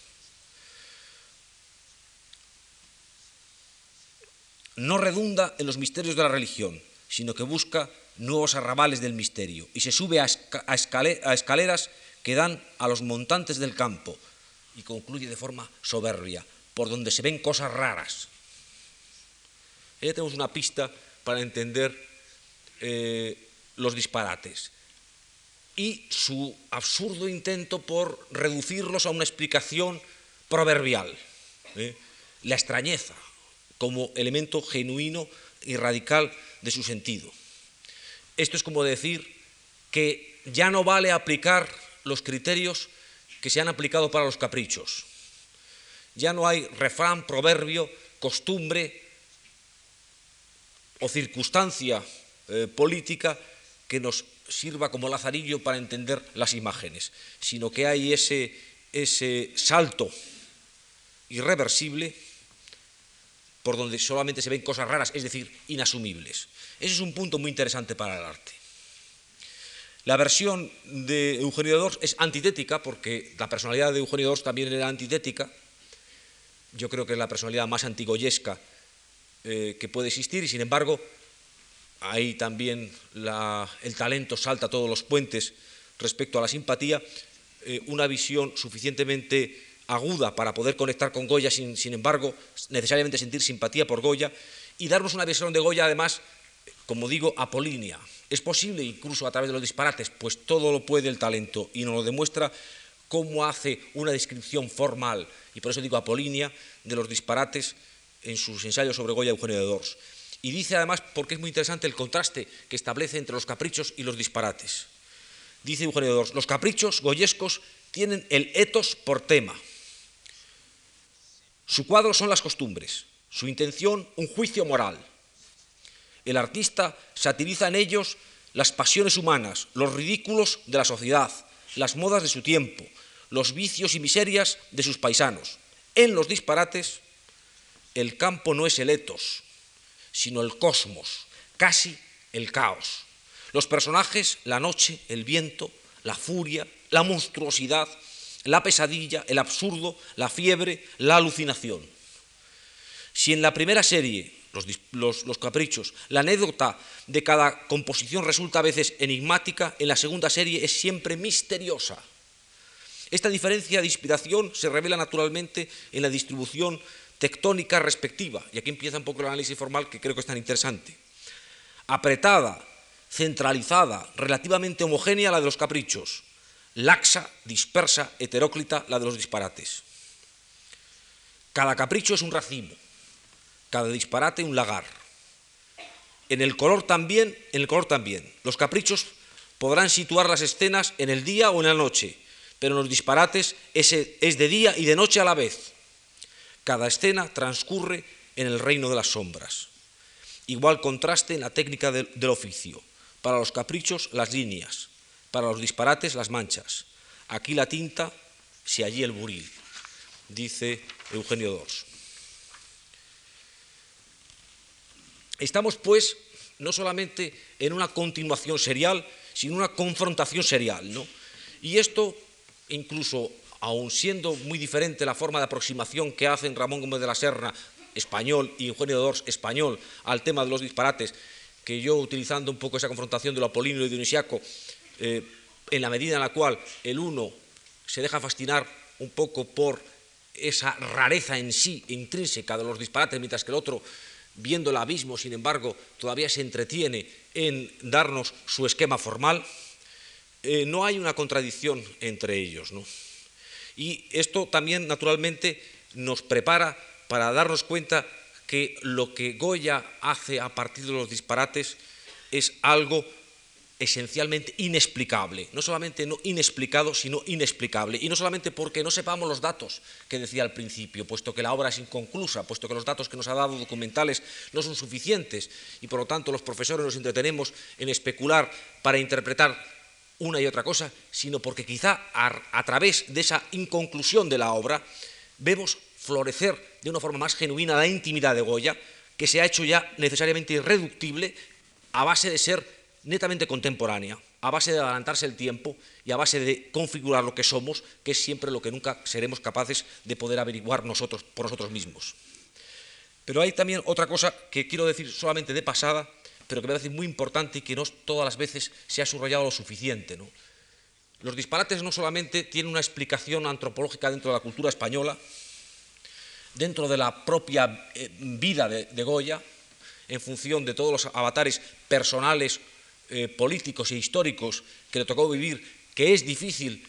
B: No redunda en los misterios de la religión, sino que busca nuevos arrabales del misterio y se sube a, escaleras que dan a los montantes del campo y concluye de forma soberbia, por donde se ven cosas raras. Ya tenemos una pista para entender eh, los disparates y su absurdo intento por reducirlos a una explicación proverbial. ¿eh? La extrañeza, como elemento genuino y radical de su sentido. Esto es como decir que ya no vale aplicar los criterios que se han aplicado para los caprichos. Ya no hay refrán, proverbio, costumbre o circunstancia eh, política que nos sirva como lazarillo para entender las imágenes, sino que hay ese, ese salto irreversible por donde solamente se ven cosas raras, es decir, inasumibles. Ese es un punto muy interesante para el arte. La versión de Eugenio Dors es antitética, porque la personalidad de Eugenio Dors también era antitética. Yo creo que es la personalidad más antigoyesca eh, que puede existir, y sin embargo, ahí también el talento salta todos los puentes respecto a la simpatía, eh, una visión suficientemente aguda para poder conectar con Goya, sin, sin embargo, necesariamente sentir simpatía por Goya, y darnos una visión de Goya, además, como digo, apolínea. Es posible, incluso a través de los disparates, pues todo lo puede el talento, y nos lo demuestra cómo hace una descripción formal, y por eso digo apolínea, de los disparates en sus ensayos sobre Goya Eugenio de Dors. Y dice además, porque es muy interesante el contraste que establece entre los caprichos y los disparates. Dice Eugenio de Dors, los caprichos goyescos tienen el etos por tema. Su cuadro son las costumbres, su intención un juicio moral. El artista satiriza en ellos las pasiones humanas, los ridículos de la sociedad, las modas de su tiempo, los vicios y miserias de sus paisanos. En los disparates, el campo no es el etos, sino el cosmos, casi el caos. Los personajes, la noche, el viento, la furia, la monstruosidad, la pesadilla, el absurdo, la fiebre, la alucinación. Si en la primera serie, los, caprichos, la anécdota de cada composición resulta a veces enigmática, en la segunda serie es siempre misteriosa. Esta diferencia de inspiración se revela naturalmente en la distribución tectónica respectiva, y aquí empieza un poco el análisis formal que creo que es tan interesante. Apretada, centralizada, relativamente homogénea la de los caprichos, laxa, dispersa, heteróclita la de los disparates. Cada capricho es un racimo, cada disparate un lagar. En el color también, en el color también. Los caprichos podrán situar las escenas en el día o en la noche, pero en los disparates es, es de día y de noche a la vez. Cada escena transcurre en el reino de las sombras. Igual contraste en la técnica del, oficio. Para los caprichos, las líneas. Para los disparates, las manchas. Aquí la tinta, si allí el buril, dice Eugenio Dors. Estamos, pues, no solamente en una continuación serial, sino en una confrontación serial. ¿no? Y esto, incluso aun siendo muy diferente la forma de aproximación que hacen Ramón Gómez de la Serna, español, y Eugenio Dors, español, al tema de los disparates, que yo, utilizando un poco esa confrontación de lo apolíneo y dionisiaco, eh, en la medida en la cual el uno se deja fascinar un poco por esa rareza en sí, intrínseca de los disparates, mientras que el otro, viendo el abismo, sin embargo, todavía se entretiene en darnos su esquema formal, eh, no hay una contradicción entre ellos. ¿no? Y esto también, naturalmente, nos prepara para darnos cuenta que lo que Goya hace a partir de los disparates es algo esencialmente inexplicable, no solamente no inexplicado, sino inexplicable, y no solamente porque no sepamos los datos que decía al principio, puesto que la obra es inconclusa, puesto que los datos que nos ha dado documentales no son suficientes, y por lo tanto los profesores nos entretenemos en especular para interpretar una y otra cosa, sino porque quizá a, través de esa inconclusión de la obra vemos florecer de una forma más genuina la intimidad de Goya, que se ha hecho ya necesariamente irreductible a base de ser netamente contemporánea, a base de adelantarse el tiempo y a base de configurar lo que somos, que es siempre lo que nunca seremos capaces de poder averiguar nosotros por nosotros mismos. Pero hay también otra cosa que quiero decir solamente de pasada, pero que me parece muy importante y que no todas las veces se ha subrayado lo suficiente. Los disparates no solamente tienen una explicación antropológica dentro de la cultura española, dentro de la propia eh, vida de, Goya, en función de todos los avatares personales, eh, políticos e históricos que le tocó vivir, que es difícil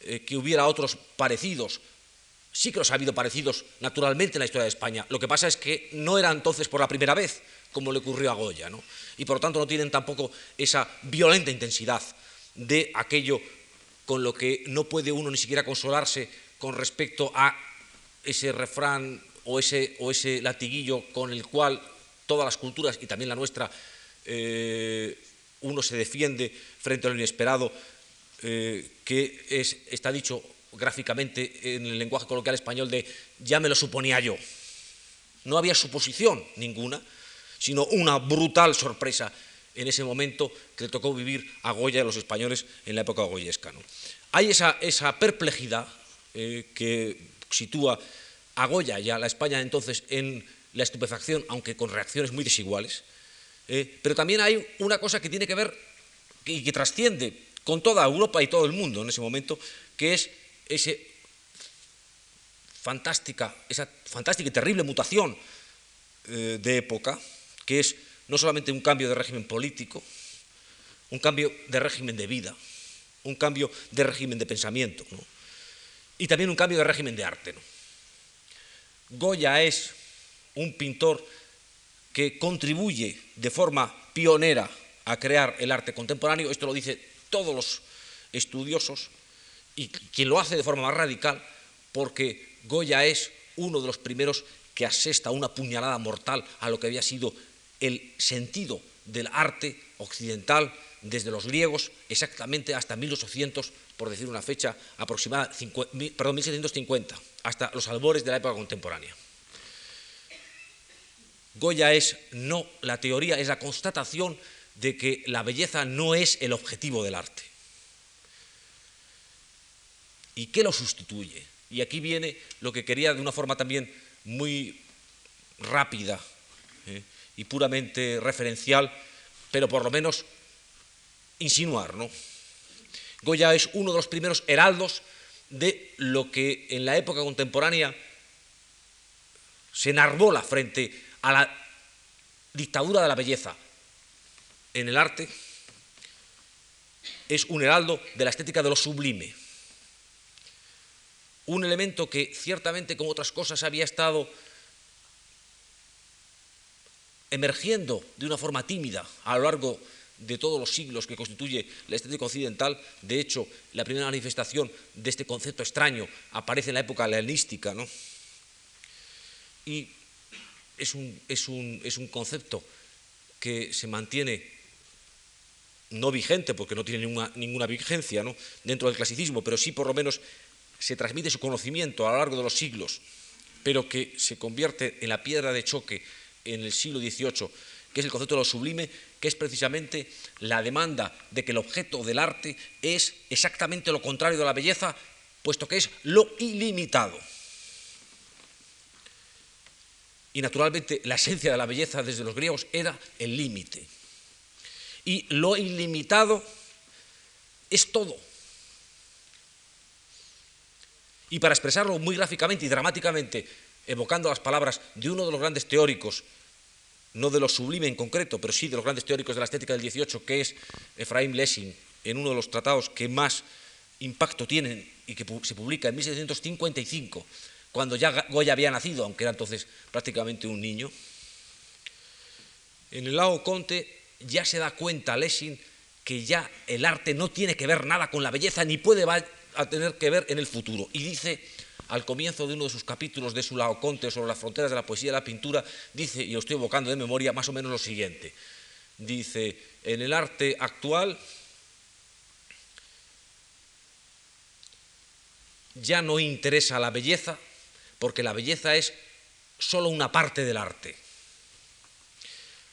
B: eh, que hubiera otros parecidos. Sí que los ha habido parecidos naturalmente en la historia de España. Lo que pasa es que no era entonces por la primera vez, como le ocurrió a Goya, ¿no? y por lo tanto no tienen tampoco esa violenta intensidad de aquello con lo que no puede uno ni siquiera consolarse con respecto a ese refrán o ese, o ese latiguillo con el cual todas las culturas, y también la nuestra, eh, uno se defiende frente a lo inesperado, eh, que es, está dicho gráficamente en el lenguaje coloquial español de ya me lo suponía yo. No había suposición ninguna, sino una brutal sorpresa en ese momento que le tocó vivir a Goya y a los españoles en la época goyesca. Hay esa, perplejidad eh, que sitúa a Goya y a la España entonces en la estupefacción, aunque con reacciones muy desiguales, eh, pero también hay una cosa que tiene que ver y que trasciende con toda Europa y todo el mundo en ese momento, que es ese fantástica, esa fantástica y terrible mutación eh, de época, que es no solamente un cambio de régimen político, un cambio de régimen de vida, un cambio de régimen de pensamiento, y también un cambio de régimen de arte. Goya es un pintor que contribuye de forma pionera a crear el arte contemporáneo, esto lo dicen todos los estudiosos, y quien lo hace de forma más radical, porque Goya es uno de los primeros que asesta una puñalada mortal a lo que había sido el sentido del arte occidental desde los griegos exactamente hasta 1800, por decir una fecha aproximada, perdón, 1750, hasta los albores de la época contemporánea. Goya es no la teoría, es la constatación de que la belleza no es el objetivo del arte. ¿Y qué lo sustituye? Y aquí viene lo que quería de una forma también muy rápida ¿eh? y puramente referencial, pero por lo menos insinuar. ¿no? Goya es uno de los primeros heraldos de lo que en la época contemporánea se enarbola frente a la dictadura de la belleza en el arte, es un heraldo de la estética de lo sublime. Un elemento que ciertamente, como otras cosas, había estado emergiendo de una forma tímida a lo largo de todos los siglos que constituye la estética occidental. De hecho, la primera manifestación de este concepto extraño aparece en la época helenística. ¿no? Y es un, es, un, es un, concepto que se mantiene no vigente, porque no tiene ninguna, vigencia ¿no? dentro del clasicismo, pero sí por lo menos se transmite su conocimiento a lo largo de los siglos, pero que se convierte en la piedra de choque en el siglo XVIII, que es el concepto de lo sublime, que es precisamente la demanda de que el objeto del arte es exactamente lo contrario de la belleza, puesto que es lo ilimitado. Y naturalmente la esencia de la belleza desde los griegos era el límite. Y lo ilimitado es todo. Y para expresarlo muy gráficamente y dramáticamente, evocando las palabras de uno de los grandes teóricos, no de lo sublime en concreto, pero sí de los grandes teóricos de la estética del 18, que es Efraín Lessing, en uno de los tratados que más impacto tienen y que se publica en 1755, cuando ya Goya había nacido, aunque era entonces prácticamente un niño. En el Lao Conte ya se da cuenta Lessing que ya el arte no tiene que ver nada con la belleza ni puede a tener que ver en el futuro. Y dice al comienzo de uno de sus capítulos de su Laoconte sobre las fronteras de la poesía y la pintura, dice, y lo estoy evocando de memoria, más o menos lo siguiente. Dice, en el arte actual ya no interesa la belleza, porque la belleza es solo una parte del arte.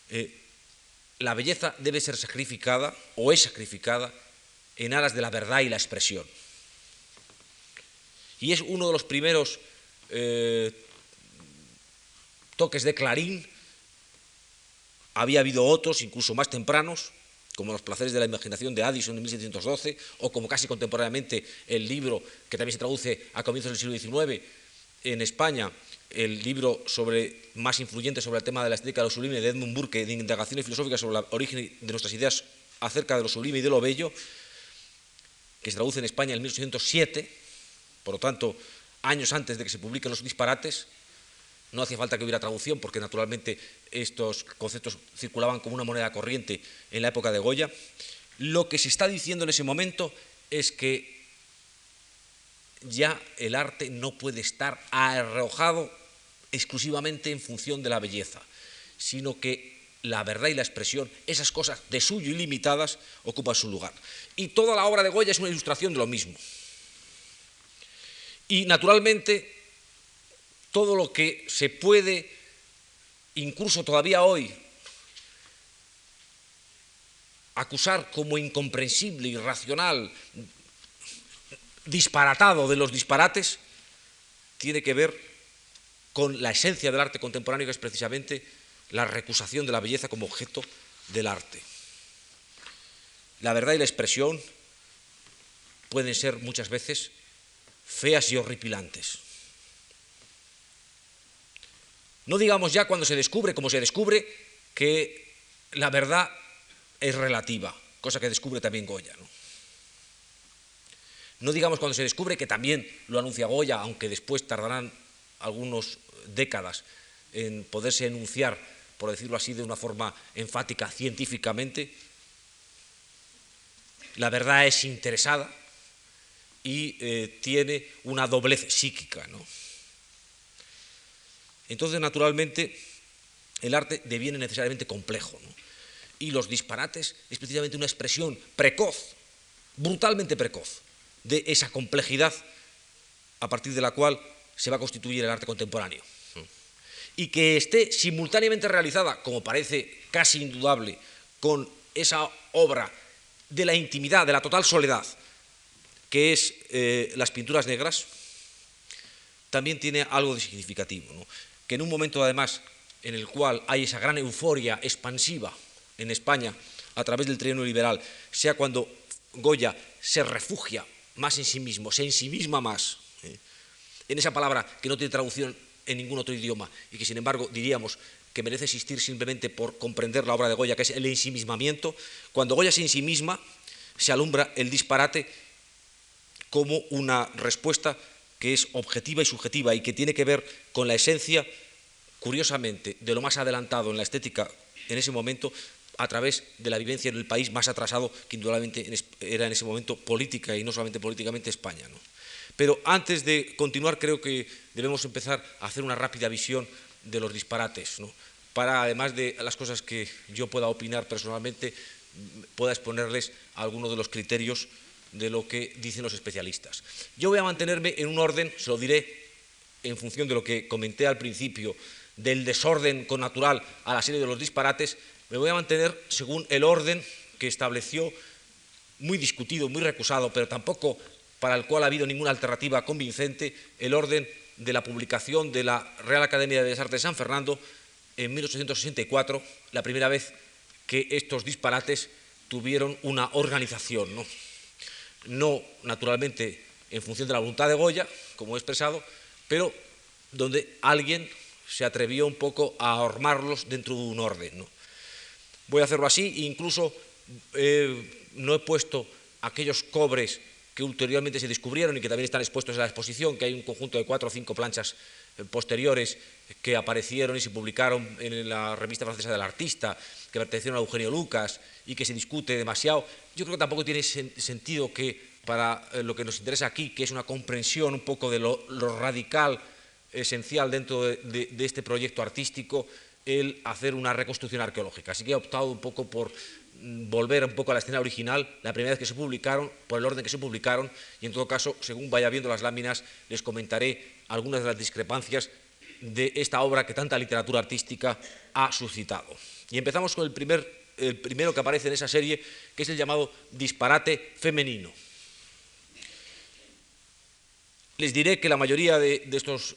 B: Eh, la belleza debe ser sacrificada, o es sacrificada, en aras de la verdad y la expresión y es uno de los primeros eh, toques de clarín. Había habido otros, incluso más tempranos, como Los placeres de la imaginación de Addison en 1712, o como casi contemporáneamente el libro que también se traduce a comienzos del siglo XIX en España, el libro sobre, más influyente sobre el tema de la estética de lo sublime de Edmund Burke, de indagaciones filosóficas sobre el origen de nuestras ideas acerca de lo sublime y de lo bello, que se traduce en España en 1807, por lo tanto, años antes de que se publiquen los disparates, no hacía falta que hubiera traducción porque naturalmente estos conceptos circulaban como una moneda corriente en la época de Goya. Lo que se está diciendo en ese momento es que ya el arte no puede estar arrojado exclusivamente en función de la belleza, sino que la verdad y la expresión, esas cosas de suyo ilimitadas, ocupan su lugar. Y toda la obra de Goya es una ilustración de lo mismo. Y naturalmente, todo lo que se puede, incluso todavía hoy, acusar como incomprensible, irracional, disparatado de los disparates, tiene que ver con la esencia del arte contemporáneo, que es precisamente la recusación de la belleza como objeto del arte. La verdad y la expresión pueden ser muchas veces feas y horripilantes. No digamos ya cuando se descubre, como se descubre, que la verdad es relativa, cosa que descubre también Goya. ¿no? No digamos cuando se descubre, que también lo anuncia Goya, aunque después tardarán algunas décadas en poderse enunciar, por decirlo así, de una forma enfática científicamente, la verdad es interesada y eh, tiene una doblez psíquica. ¿no? Entonces, naturalmente, el arte deviene necesariamente complejo. Y los disparates es precisamente una expresión precoz, brutalmente precoz, de esa complejidad a partir de la cual se va a constituir el arte contemporáneo. Y que esté simultáneamente realizada, como parece casi indudable, con esa obra de la intimidad, de la total soledad, que es eh, las pinturas negras, también tiene algo de significativo. Que en un momento, además, en el cual hay esa gran euforia expansiva en España a través del trienio liberal, sea cuando Goya se refugia más en sí mismo, se ensimisma más ¿eh? en esa palabra que no tiene traducción en ningún otro idioma y que sin embargo diríamos que merece existir simplemente por comprender la obra de Goya, que es el ensimismamiento, cuando Goya se ensimisma, se alumbra el disparate como una respuesta que es objetiva y subjetiva y que tiene que ver con la esencia, curiosamente, de lo más adelantado en la estética en ese momento a través de la vivencia en el país más atrasado que indudablemente era en ese momento política y no solamente políticamente España. Pero antes de continuar creo que debemos empezar a hacer una rápida visión de los disparates, para además de las cosas que yo pueda opinar personalmente, pueda exponerles algunos de los criterios de lo que dicen los especialistas. Yo voy a mantenerme en un orden, se lo diré en función de lo que comenté al principio, del desorden con natural a la serie de los disparates, me voy a mantener según el orden que estableció, muy discutido, muy recusado, pero tampoco para el cual ha habido ninguna alternativa convincente, el orden de la publicación de la Real Academia de Bellas Artes de San Fernando en 1864, la primera vez que estos disparates tuvieron una organización. No, no naturalmente en función de la voluntad de Goya, como he expresado, pero donde alguien se atrevió un poco a armarlos dentro de un orden. ¿no? Voy a hacerlo así, e incluso eh, no he puesto aquellos cobres que ulteriormente se descubrieron y que también están expuestos en la exposición, que hay un conjunto de cuatro o cinco planchas eh, posteriores que aparecieron y se publicaron en la revista francesa del artista, que pertenecieron a Eugenio Lucas y que se discute demasiado. Yo creo que tampoco tiene sentido que para eh, lo que nos interesa aquí, que es una comprensión un poco de lo, radical, esencial dentro de este proyecto artístico, el hacer una reconstrucción arqueológica. Así que he optado un poco por mm, volver un poco a la escena original, la primera vez que se publicaron, por el orden que se publicaron, y en todo caso, según vaya viendo las láminas, les comentaré algunas de las discrepancias de esta obra que tanta literatura artística ha suscitado. Y empezamos con el, primer, el primero que aparece en esa serie, que es el llamado disparate femenino. Les diré que la mayoría de, estos,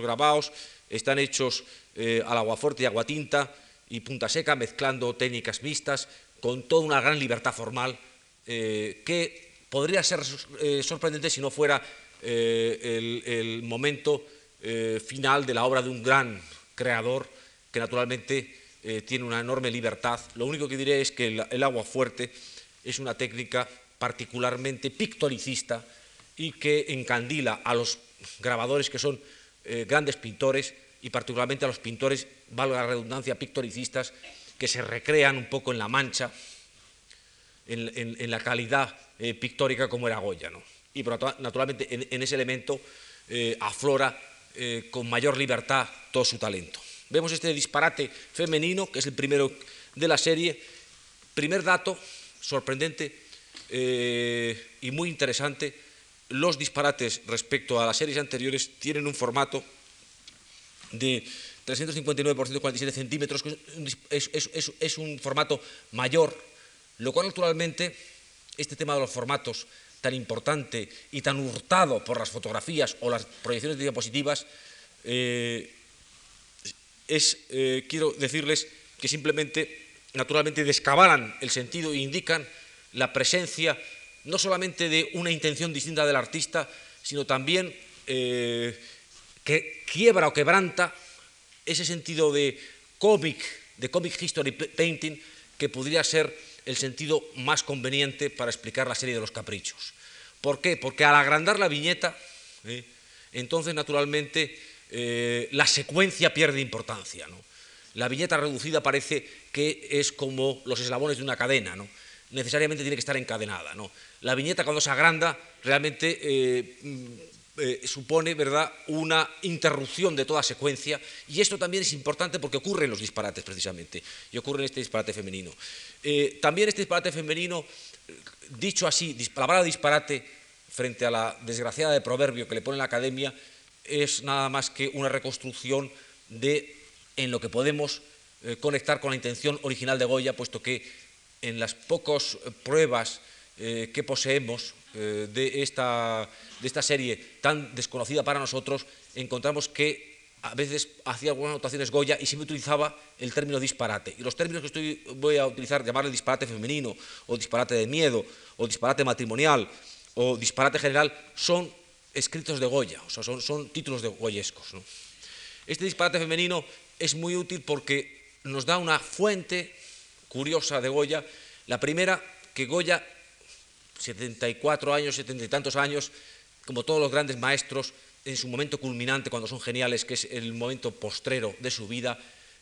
B: grabados están hechos eh, al agua fuerte y agua tinta y punta seca, mezclando técnicas mixtas, con toda una gran libertad formal, eh, que podría ser eh, sorprendente si no fuera el, momento final de la obra de un gran creador que naturalmente tiene una enorme libertad. Lo único que diré es que el, el agua fuerte es una técnica particularmente pictoricista y que encandila a los grabadores que son grandes pintores y particularmente a los pintores, valga la redundancia, pictoricistas, que se recrean un poco en la mancha, en, la calidad eh, pictórica como era Goya. ¿no? Y naturalmente en, ese elemento eh, aflora eh, con mayor libertad todo su talento. Vemos este disparate femenino, que es el primero de la serie. Primer dato sorprendente y muy interesante, los disparates respecto a las series anteriores tienen un formato de 359 por 147 centímetros, que es, un formato mayor, lo cual naturalmente este tema de los formatos tan importante y tan hurtado por las fotografías o las proyecciones de diapositivas, eh, es, eh, quiero decirles que simplemente, naturalmente, descabalan el sentido e indican la presencia no solamente de una intención distinta del artista, sino también eh, que quiebra o quebranta ese sentido de cómic, de comic history painting, que podría ser el sentido más conveniente para explicar la serie de los caprichos. ¿Por qué? Porque al agrandar la viñeta, ¿eh? entonces naturalmente eh, la secuencia pierde importancia. La viñeta reducida parece que es como los eslabones de una cadena, ¿no? necesariamente tiene que estar encadenada. La viñeta cuando se agranda realmente eh, mm, eh, supone ¿verdad? una interrupción de toda secuencia y esto también es importante porque ocurre en los disparates precisamente y ocurre en este disparate femenino. Eh, también este disparate femenino, dicho así, la palabra disparate frente a la desgraciada de proverbio que le pone la academia es nada más que una reconstrucción de en lo que podemos conectar con la intención original de Goya, puesto que en las pocas pruebas eh, que poseemos eh, de, esta, de esta serie tan desconocida para nosotros, encontramos que a veces hacía algunas anotaciones Goya y siempre utilizaba el término disparate. Y los términos que estoy, voy a utilizar, llamarle disparate femenino, o disparate de miedo, o disparate matrimonial, o disparate general, son escritos de Goya, o sea, son, son títulos de goyescos. Este disparate femenino es muy útil porque nos da una fuente curiosa de Goya. La primera, que Goya, 74 años, 70 y tantos años, como todos los grandes maestros, en su momento culminante, cuando son geniales, que es el momento postrero de su vida,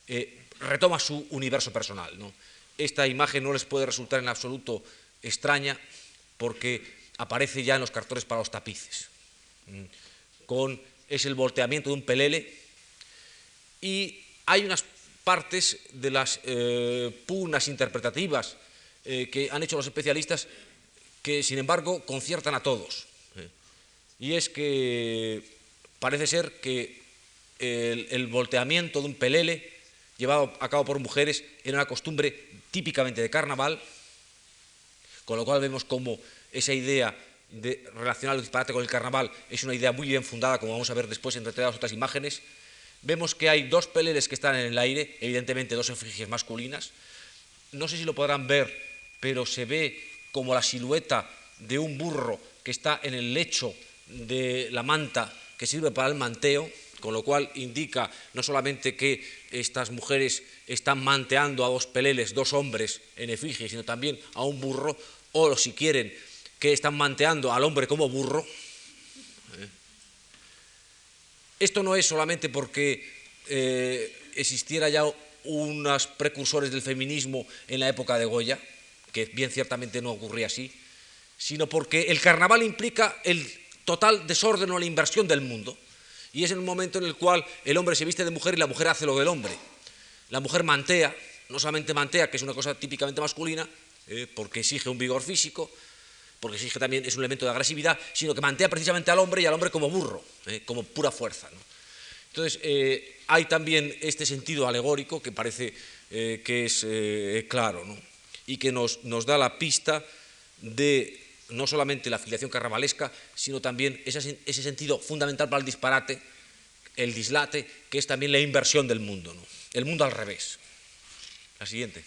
B: eh, retoma su universo personal. Esta imagen no les puede resultar en absoluto extraña porque aparece ya en los cartones para los tapices. Con, es el volteamiento de un pelele y hay unas partes de las eh, pugnas interpretativas eh, que han hecho los especialistas que, sin embargo, conciertan a todos. ¿eh? Y es que parece ser que el, volteamiento de un pelele llevado a cabo por mujeres era una costumbre típicamente de carnaval, con lo cual vemos como esa idea de relacionar el disparate con el carnaval es una idea muy bien fundada, como vamos a ver después en determinadas otras imágenes, Vemos que hay dos peleles que están en el aire, evidentemente dos efigies masculinas. No sé si lo podrán ver, pero se ve como la silueta de un burro que está en el lecho de la manta que sirve para el manteo, con lo cual indica no solamente que estas mujeres están manteando a dos peleles, dos hombres en efigie, sino también a un burro, o si quieren, que están manteando al hombre como burro, esto no es solamente porque eh, existiera ya unos precursores del feminismo en la época de Goya, que bien ciertamente no ocurría así, sino porque el carnaval implica el total desorden o la inversión del mundo. Y es el momento en el cual el hombre se viste de mujer y la mujer hace lo del hombre. La mujer mantea, no solamente mantea, que es una cosa típicamente masculina, eh, porque exige un vigor físico, porque exige también es un elemento de agresividad, sino que mantea precisamente al hombre y al hombre como burro, eh, como pura fuerza. Entonces, eh, hay también este sentido alegórico que parece eh, que es claro y que nos, nos, da la pista de no solamente la afiliación carnavalesca, sino también ese, ese, sentido fundamental para el disparate, el dislate, que es también la inversión del mundo, el mundo al revés. La siguiente.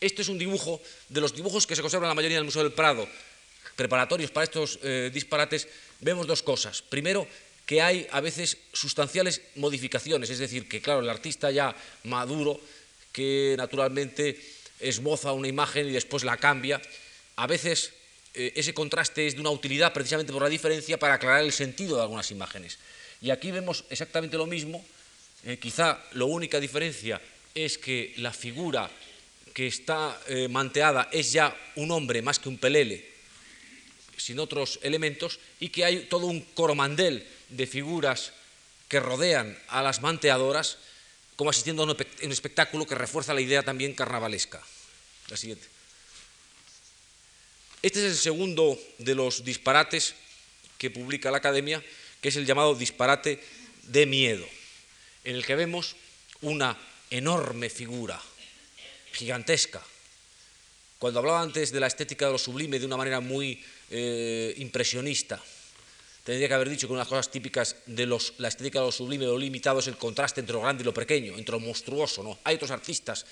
B: Este es un dibujo de los dibujos que se conservan en la mayoría del Museo del Prado, preparatorios para estos eh, disparates. Vemos dos cosas. Primero, que hay a veces sustanciales modificaciones, es decir, que claro, el artista ya maduro, que naturalmente esboza una imagen y después la cambia, a veces eh, ese contraste es de una utilidad precisamente por la diferencia para aclarar el sentido de algunas imágenes. Y aquí vemos exactamente lo mismo, eh, quizá la única diferencia es que la figura que está eh, manteada es ya un hombre más que un pelele, sin otros elementos, y que hay todo un coromandel de figuras que rodean a las manteadoras, como asistiendo a un espectáculo que refuerza la idea también carnavalesca. La siguiente. Este es el segundo de los disparates que publica la Academia, que es el llamado disparate de miedo, en el que vemos una enorme figura gigantesca. Cuando hablaba antes de la estética de lo sublime de una manera muy eh, impresionista, tendría que haber dicho que una de las cosas típicas de los, la estética de lo sublime, lo limitado, es el contraste entre lo grande y lo pequeño, entre lo monstruoso. ¿no? Hay otros artistas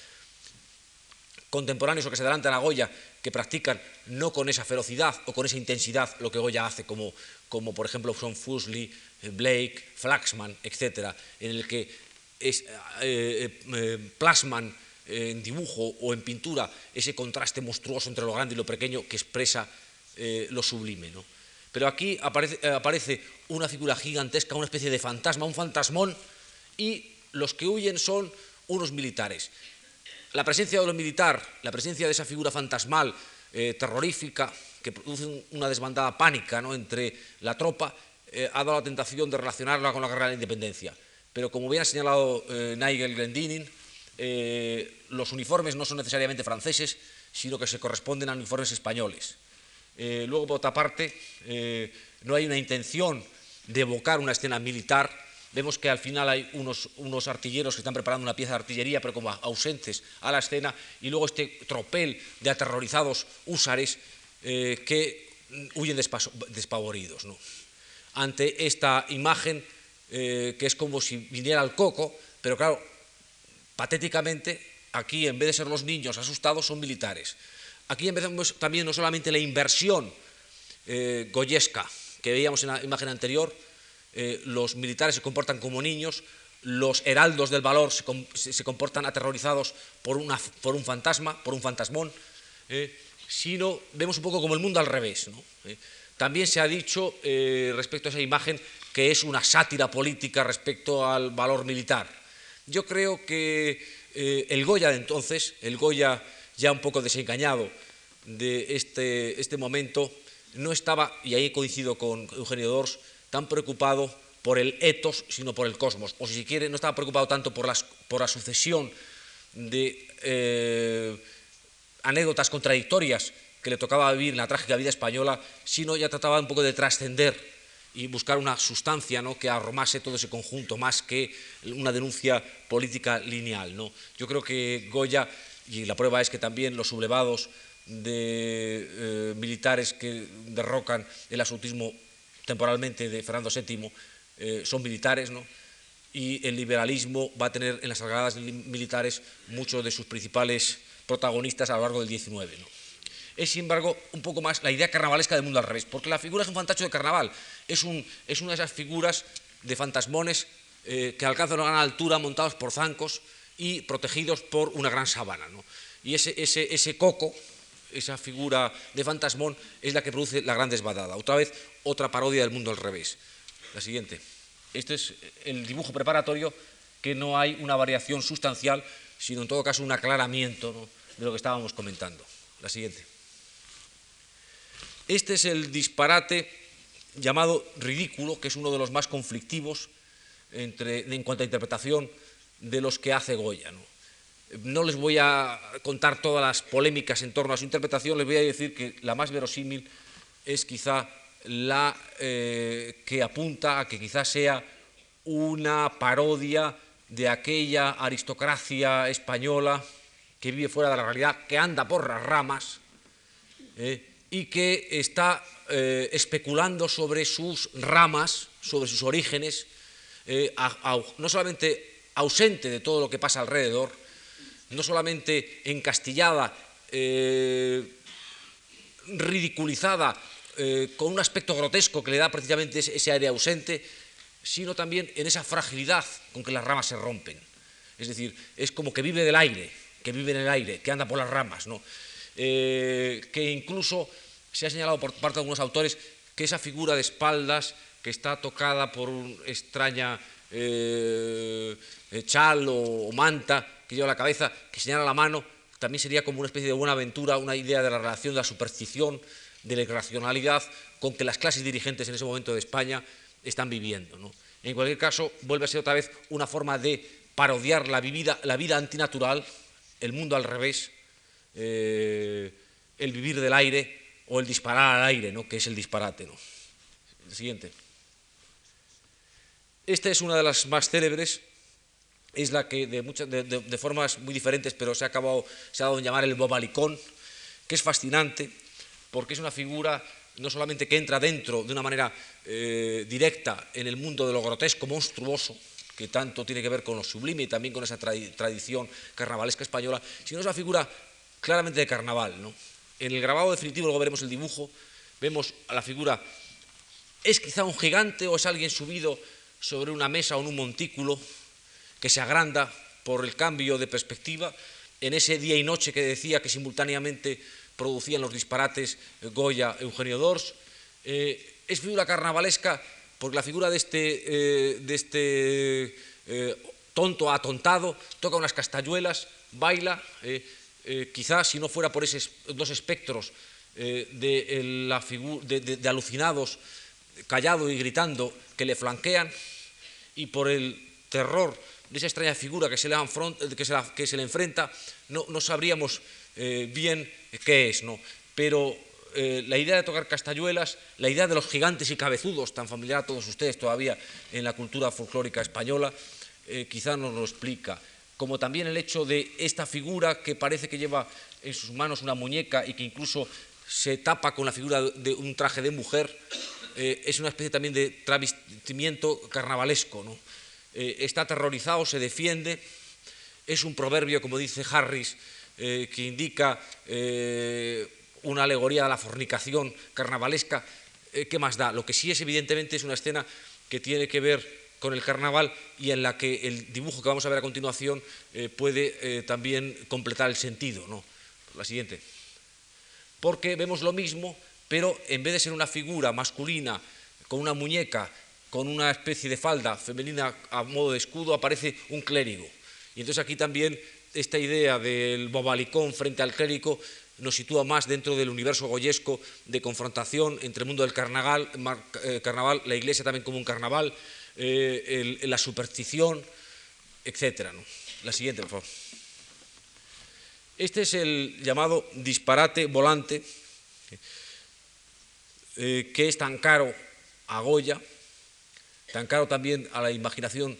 B: contemporáneos o que se adelantan a Goya que practican no con esa ferocidad o con esa intensidad lo que Goya hace, como, como por ejemplo son Fuseli, Blake, Flaxman, etc., en el que es, eh, eh, plasman en dibujo o en pintura ese contraste monstruoso entre lo grande y lo pequeño que expresa eh, lo sublime. ¿no? Pero aquí aparece, aparece, una figura gigantesca, una especie de fantasma, un fantasmón, y los que huyen son unos militares. La presencia de lo militar, la presencia de esa figura fantasmal, terrorífica, que produce una desbandada pánica entre la tropa, ha dado la tentación de relacionarla con la guerra de la independencia. Pero como bien ha señalado eh, Nigel Glendinning, eh, los uniformes no son necesariamente franceses, sino que se corresponden a uniformes españoles. Eh, luego, por otra parte, no hay una intención de evocar una escena militar. Vemos que al final hay unos, unos, artilleros que están preparando una pieza de artillería, pero como ausentes a la escena, y luego este tropel de aterrorizados húsares que huyen despavoridos. ¿no? Ante esta imagen eh, que es como si viniera el coco, pero claro, patéticamente, aquí en vez de ser los niños asustados, son militares. Aquí empezamos también no solamente la inversión eh, goyesca que veíamos en la imagen anterior, eh, los militares se comportan como niños, los heraldos del valor se, comportan aterrorizados por, un fantasma, por un fantasmón, sino vemos un poco como el mundo al revés. También se ha dicho respecto a esa imagen que es una sátira política respecto al valor militar. Yo creo que eh, el Goya de entonces, el Goya ya un poco desengañado de este, este momento, no estaba, y ahí coincido con Eugenio Dors, tan preocupado por el etos, sino por el cosmos. O si quiere, no estaba preocupado tanto por, las, por la sucesión de eh, anécdotas contradictorias que le tocaba vivir en la trágica vida española, sino ya trataba un poco de trascender y buscar una sustancia ¿no? que arromase todo ese conjunto, más que una denuncia política lineal. ¿no? Yo creo que Goya, y la prueba es que también los sublevados de eh, militares que derrocan el absolutismo temporalmente de Fernando VII eh, son militares, ¿no? y el liberalismo va a tener en las sagradas militares muchos de sus principales protagonistas a lo largo del XIX. es, sin embargo, un poco más la idea carnavalesca del mundo al revés, porque la figura es un fantacho de carnaval, es una de esas figuras de fantasmones eh, que alcanzan una gran altura montados por zancos y protegidos por una gran sabana. Y ese, ese, ese coco, esa figura de fantasmón, es la que produce la gran desbadada. Otra vez, otra parodia del mundo al revés. La siguiente. Este es el dibujo preparatorio que no hay una variación sustancial, sino en todo caso un aclaramiento de lo que estábamos comentando. La siguiente. Este es el disparate llamado ridículo, que es uno de los más conflictivos entre, en cuanto a interpretación de los que hace Goya. ¿no? les voy a contar todas las polémicas en torno a su interpretación, les voy a decir que la más verosímil es quizá la eh, que apunta a que quizá sea una parodia de aquella aristocracia española que vive fuera de la realidad, que anda por las ramas, ¿eh? y que está eh, especulando sobre sus ramas, sobre sus orígenes, no solamente ausente de todo lo que pasa alrededor, no solamente encastillada, eh, ridiculizada, con un aspecto grotesco que le da precisamente ese, aire ausente, sino también en esa fragilidad con que las ramas se rompen. Es decir, es como que vive del aire, que vive en el aire, que anda por las ramas, ¿no? Eh, que incluso se ha señalado por parte de algunos autores que esa figura de espaldas que está tocada por una extraña eh, chal o, manta que lleva la cabeza, que señala la mano, también sería como una especie de buena aventura, una idea de la relación de la superstición, de la irracionalidad con que las clases dirigentes en ese momento de España están viviendo. En cualquier caso, vuelve a ser otra vez una forma de parodiar la, la vida antinatural, el mundo al revés, eh, el vivir del aire o el disparar al aire, ¿no? que es el disparate. ¿no? El siguiente. Esta es una de las más célebres, es la que de, muchas, de, formas muy diferentes, pero se ha, acabado, se ha dado en llamar el bobalicón, que es fascinante, porque es una figura no solamente que entra dentro de una manera eh, directa en el mundo de lo grotesco, monstruoso, que tanto tiene que ver con lo sublime y también con esa tradición carnavalesca española, sino es una figura claramente de carnaval. ¿no? En el grabado definitivo, luego veremos el dibujo, vemos a la figura, es quizá un gigante o es alguien subido sobre una mesa o en un montículo que se agranda por el cambio de perspectiva en ese día y noche que decía que simultáneamente producían los disparates Goya, Eugenio Dors. Eh, es figura carnavalesca porque la figura de este, eh, de este eh, tonto atontado toca unas castañuelas, baila, quizás si no fuera por esos dos espectros de, la de alucinados, callado y gritando, que le flanquean, y por el terror de esa extraña figura que se le, que se le enfrenta, no, no sabríamos eh, bien qué es, ¿no? Pero eh, la idea de tocar castañuelas, la idea de los gigantes y cabezudos, tan familiar a todos ustedes todavía en la cultura folclórica española, eh, quizá nos lo explica. Como también el hecho de esta figura que parece que lleva en sus manos una muñeca y que incluso se tapa con la figura de un traje de mujer, es una especie también de travestimiento carnavalesco. ¿no? Está aterrorizado, se defiende, es un proverbio, como dice Harris, eh, que indica eh, una alegoría de la fornicación carnavalesca, eh, ¿qué más da? Lo que sí es evidentemente es una escena que tiene que ver con el carnaval y en la que el dibujo que vamos a ver a continuación puede también completar el sentido. ¿no? La siguiente. Porque vemos lo mismo, pero en vez de ser una figura masculina con una muñeca, con una especie de falda femenina a modo de escudo, aparece un clérigo. Y entonces aquí también esta idea del bobalicón frente al clérigo nos sitúa más dentro del universo goyesco de confrontación entre el mundo del carnaval, eh, carnaval la iglesia también como un carnaval, eh, la superstición, etc. La siguiente, por favor. Este es el llamado disparate volante, eh, que es tan caro a Goya, tan caro también a la imaginación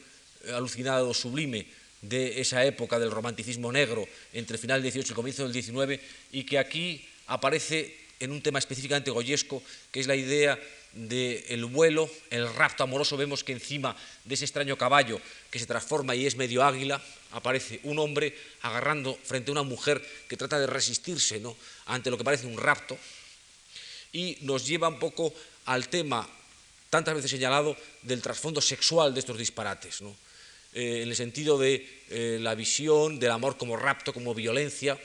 B: alucinada o sublime de esa época del romanticismo negro entre el final del 18 y el comienzo del 19 y que aquí aparece en un tema específicamente goyesco, que es la idea del vuelo, el rapto amoroso. Vemos que encima de ese extraño caballo que se transforma y es medio águila, aparece un hombre agarrando frente a una mujer que trata de resistirse ¿no? ante lo que parece un rapto y nos lleva un poco al tema tantas veces señalado del trasfondo sexual de estos disparates. ¿no? Eh, en el sentido de eh, la visión del amor como rapto, como violencia,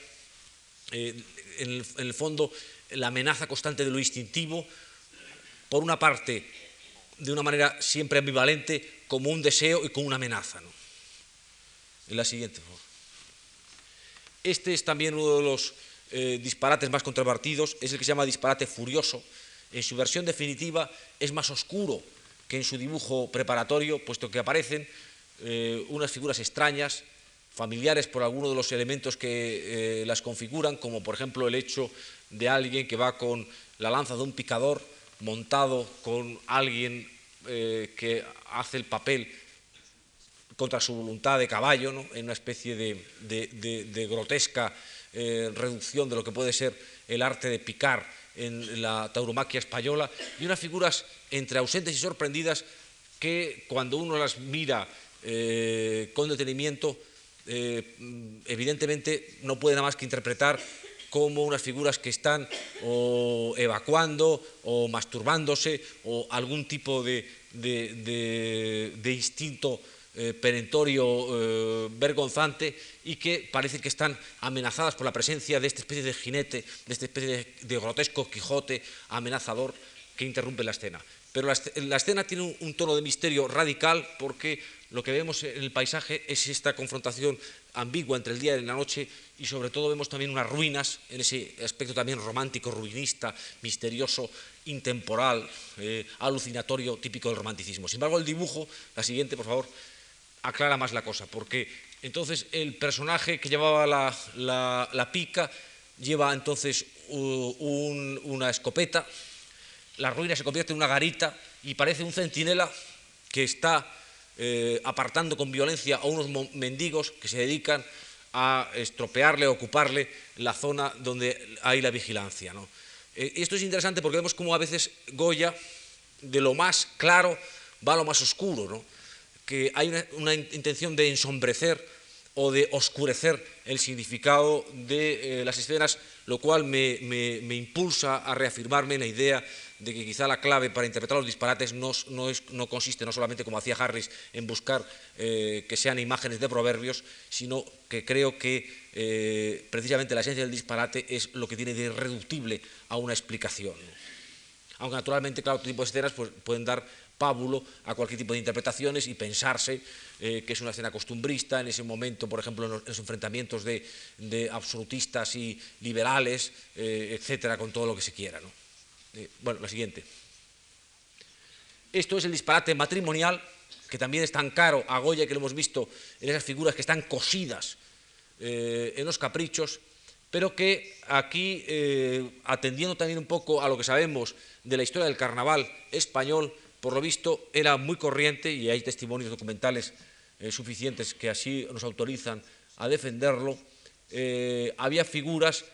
B: eh, en, el, fondo la amenaza constante de lo instintivo, por una parte de una manera siempre ambivalente, como un deseo y como una amenaza. En la siguiente. Este es también uno de los disparates más controvertidos, es el que se llama disparate furioso. En su versión definitiva es más oscuro que en su dibujo preparatorio, puesto que aparecen eh, unas figuras extrañas, familiares por algunos de los elementos que eh, las configuran, como por ejemplo el hecho de alguien que va con la lanza de un picador montado con alguien eh, que hace el papel contra su voluntad de caballo, en una especie de, grotesca reducción de lo que puede ser el arte de picar en la tauromaquia española, y unas figuras entre ausentes y sorprendidas que cuando uno las mira eh, con detenimiento, eh, evidentemente no puede nada más que interpretar como unas figuras que están o evacuando o masturbándose o algún tipo de, instinto eh, perentorio vergonzante y que parece que están amenazadas por la presencia de esta especie de jinete, de esta especie de, grotesco Quijote amenazador que interrumpe la escena. Pero la, escena tiene un, tono de misterio radical porque lo que vemos en el paisaje es esta confrontación ambigua entre el día y la noche y sobre todo vemos también unas ruinas en ese aspecto también romántico, ruinista, misterioso, intemporal, eh, alucinatorio, típico del romanticismo. Sin embargo, el dibujo, la siguiente, por favor, aclara más la cosa, porque entonces el personaje que llevaba la, pica lleva entonces una escopeta, la ruina se convierte en una garita y parece un centinela que está eh, apartando con violencia a unos mendigos que se dedican a estropearle, a ocuparle la zona donde hay la vigilancia. Eh, esto es interesante porque vemos cómo a veces Goya, de lo más claro, va a lo más oscuro, que hay una, intención de ensombrecer o de oscurecer el significado de las escenas, lo cual me, impulsa a reafirmarme en la idea de que quizá la clave para interpretar los disparates no, no, consiste no solamente, como hacía Harris, en buscar que sean imágenes de proverbios, sino que creo que precisamente la esencia del disparate es lo que tiene de irreductible a una explicación. Aunque naturalmente, claro, otro tipo de escenas pues, pueden dar pábulo a cualquier tipo de interpretaciones y pensarse eh, que es una escena costumbrista, en ese momento, por ejemplo, en los, enfrentamientos de, absolutistas y liberales, eh, etcétera, con todo lo que se quiera. Eh, bueno, la siguiente. Esto es el disparate matrimonial, que también es tan caro a Goya que lo hemos visto en esas figuras que están cosidas en los caprichos, pero que aquí, atendiendo también un poco a lo que sabemos de la historia del carnaval español, por lo visto era muy corriente, y hay testimonios documentales eh, suficientes que así nos autorizan a defenderlo, eh, había figuras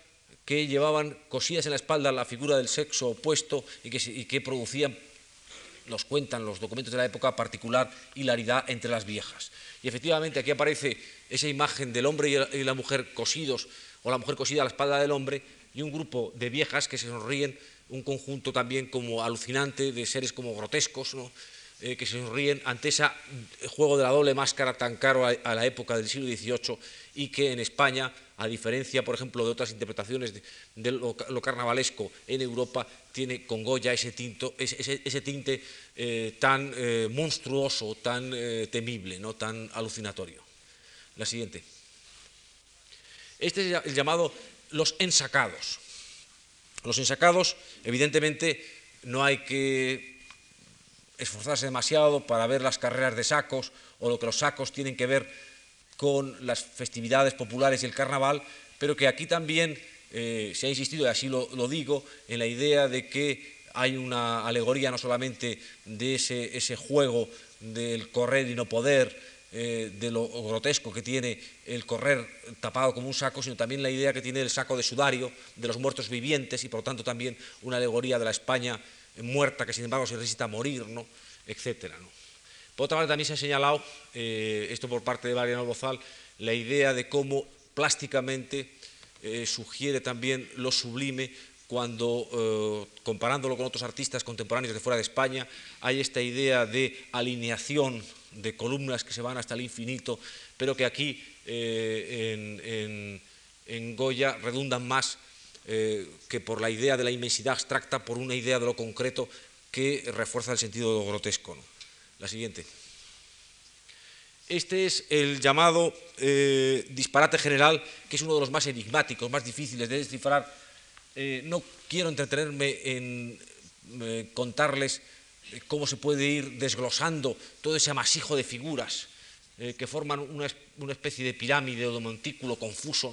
B: que llevaban cosidas en la espalda la figura del sexo opuesto y que, producían, nos cuentan los documentos de la época, particular hilaridad entre las viejas. Y efectivamente aquí aparece esa imagen del hombre y la mujer cosidos, o la mujer cosida a la espalda del hombre, y un grupo de viejas que se sonríen un conjunto también como alucinante de seres como grotescos, eh, que se sonríen ante ese juego de la doble máscara tan caro a, la época del siglo XVIII y que en España, a diferencia, por ejemplo, de otras interpretaciones de, lo, carnavalesco en Europa, tiene con Goya ese, ese, tinte eh, tan eh, monstruoso, tan temible, ¿no? tan alucinatorio. La siguiente. Este es el llamado los ensacados. Los ensacados, evidentemente, no hay que esforzarse demasiado para ver las carreras de sacos o lo que los sacos tienen que ver con las festividades populares y el carnaval, pero que aquí también eh, se ha insistido, y así lo, digo, en la idea de que hay una alegoría no solamente de ese, ese juego del correr y no poder, eh, de lo grotesco que tiene el correr tapado como un saco, sino también la idea que tiene el saco de sudario de los muertos vivientes y por lo tanto también una alegoría de la España muerta que sin embargo se necesita morir, ¿no? etcétera. Por otra parte también se ha señalado, eh, esto por parte de Mariano Bozal, la idea de cómo plásticamente eh, sugiere también lo sublime cuando, comparándolo con otros artistas contemporáneos de fuera de España, hay esta idea de alineación de columnas que se van hasta el infinito, pero que aquí eh, en, Goya redundan más eh, que por la idea de la inmensidad abstracta, por una idea de lo concreto que refuerza el sentido grotesco. La siguiente. Este es el llamado eh, disparate general, que es uno de los más enigmáticos, más difíciles de descifrar. no quiero entretenerme en contarles cómo se puede ir desglosando todo ese amasijo de figuras eh, que forman una, especie de pirámide o de montículo confuso.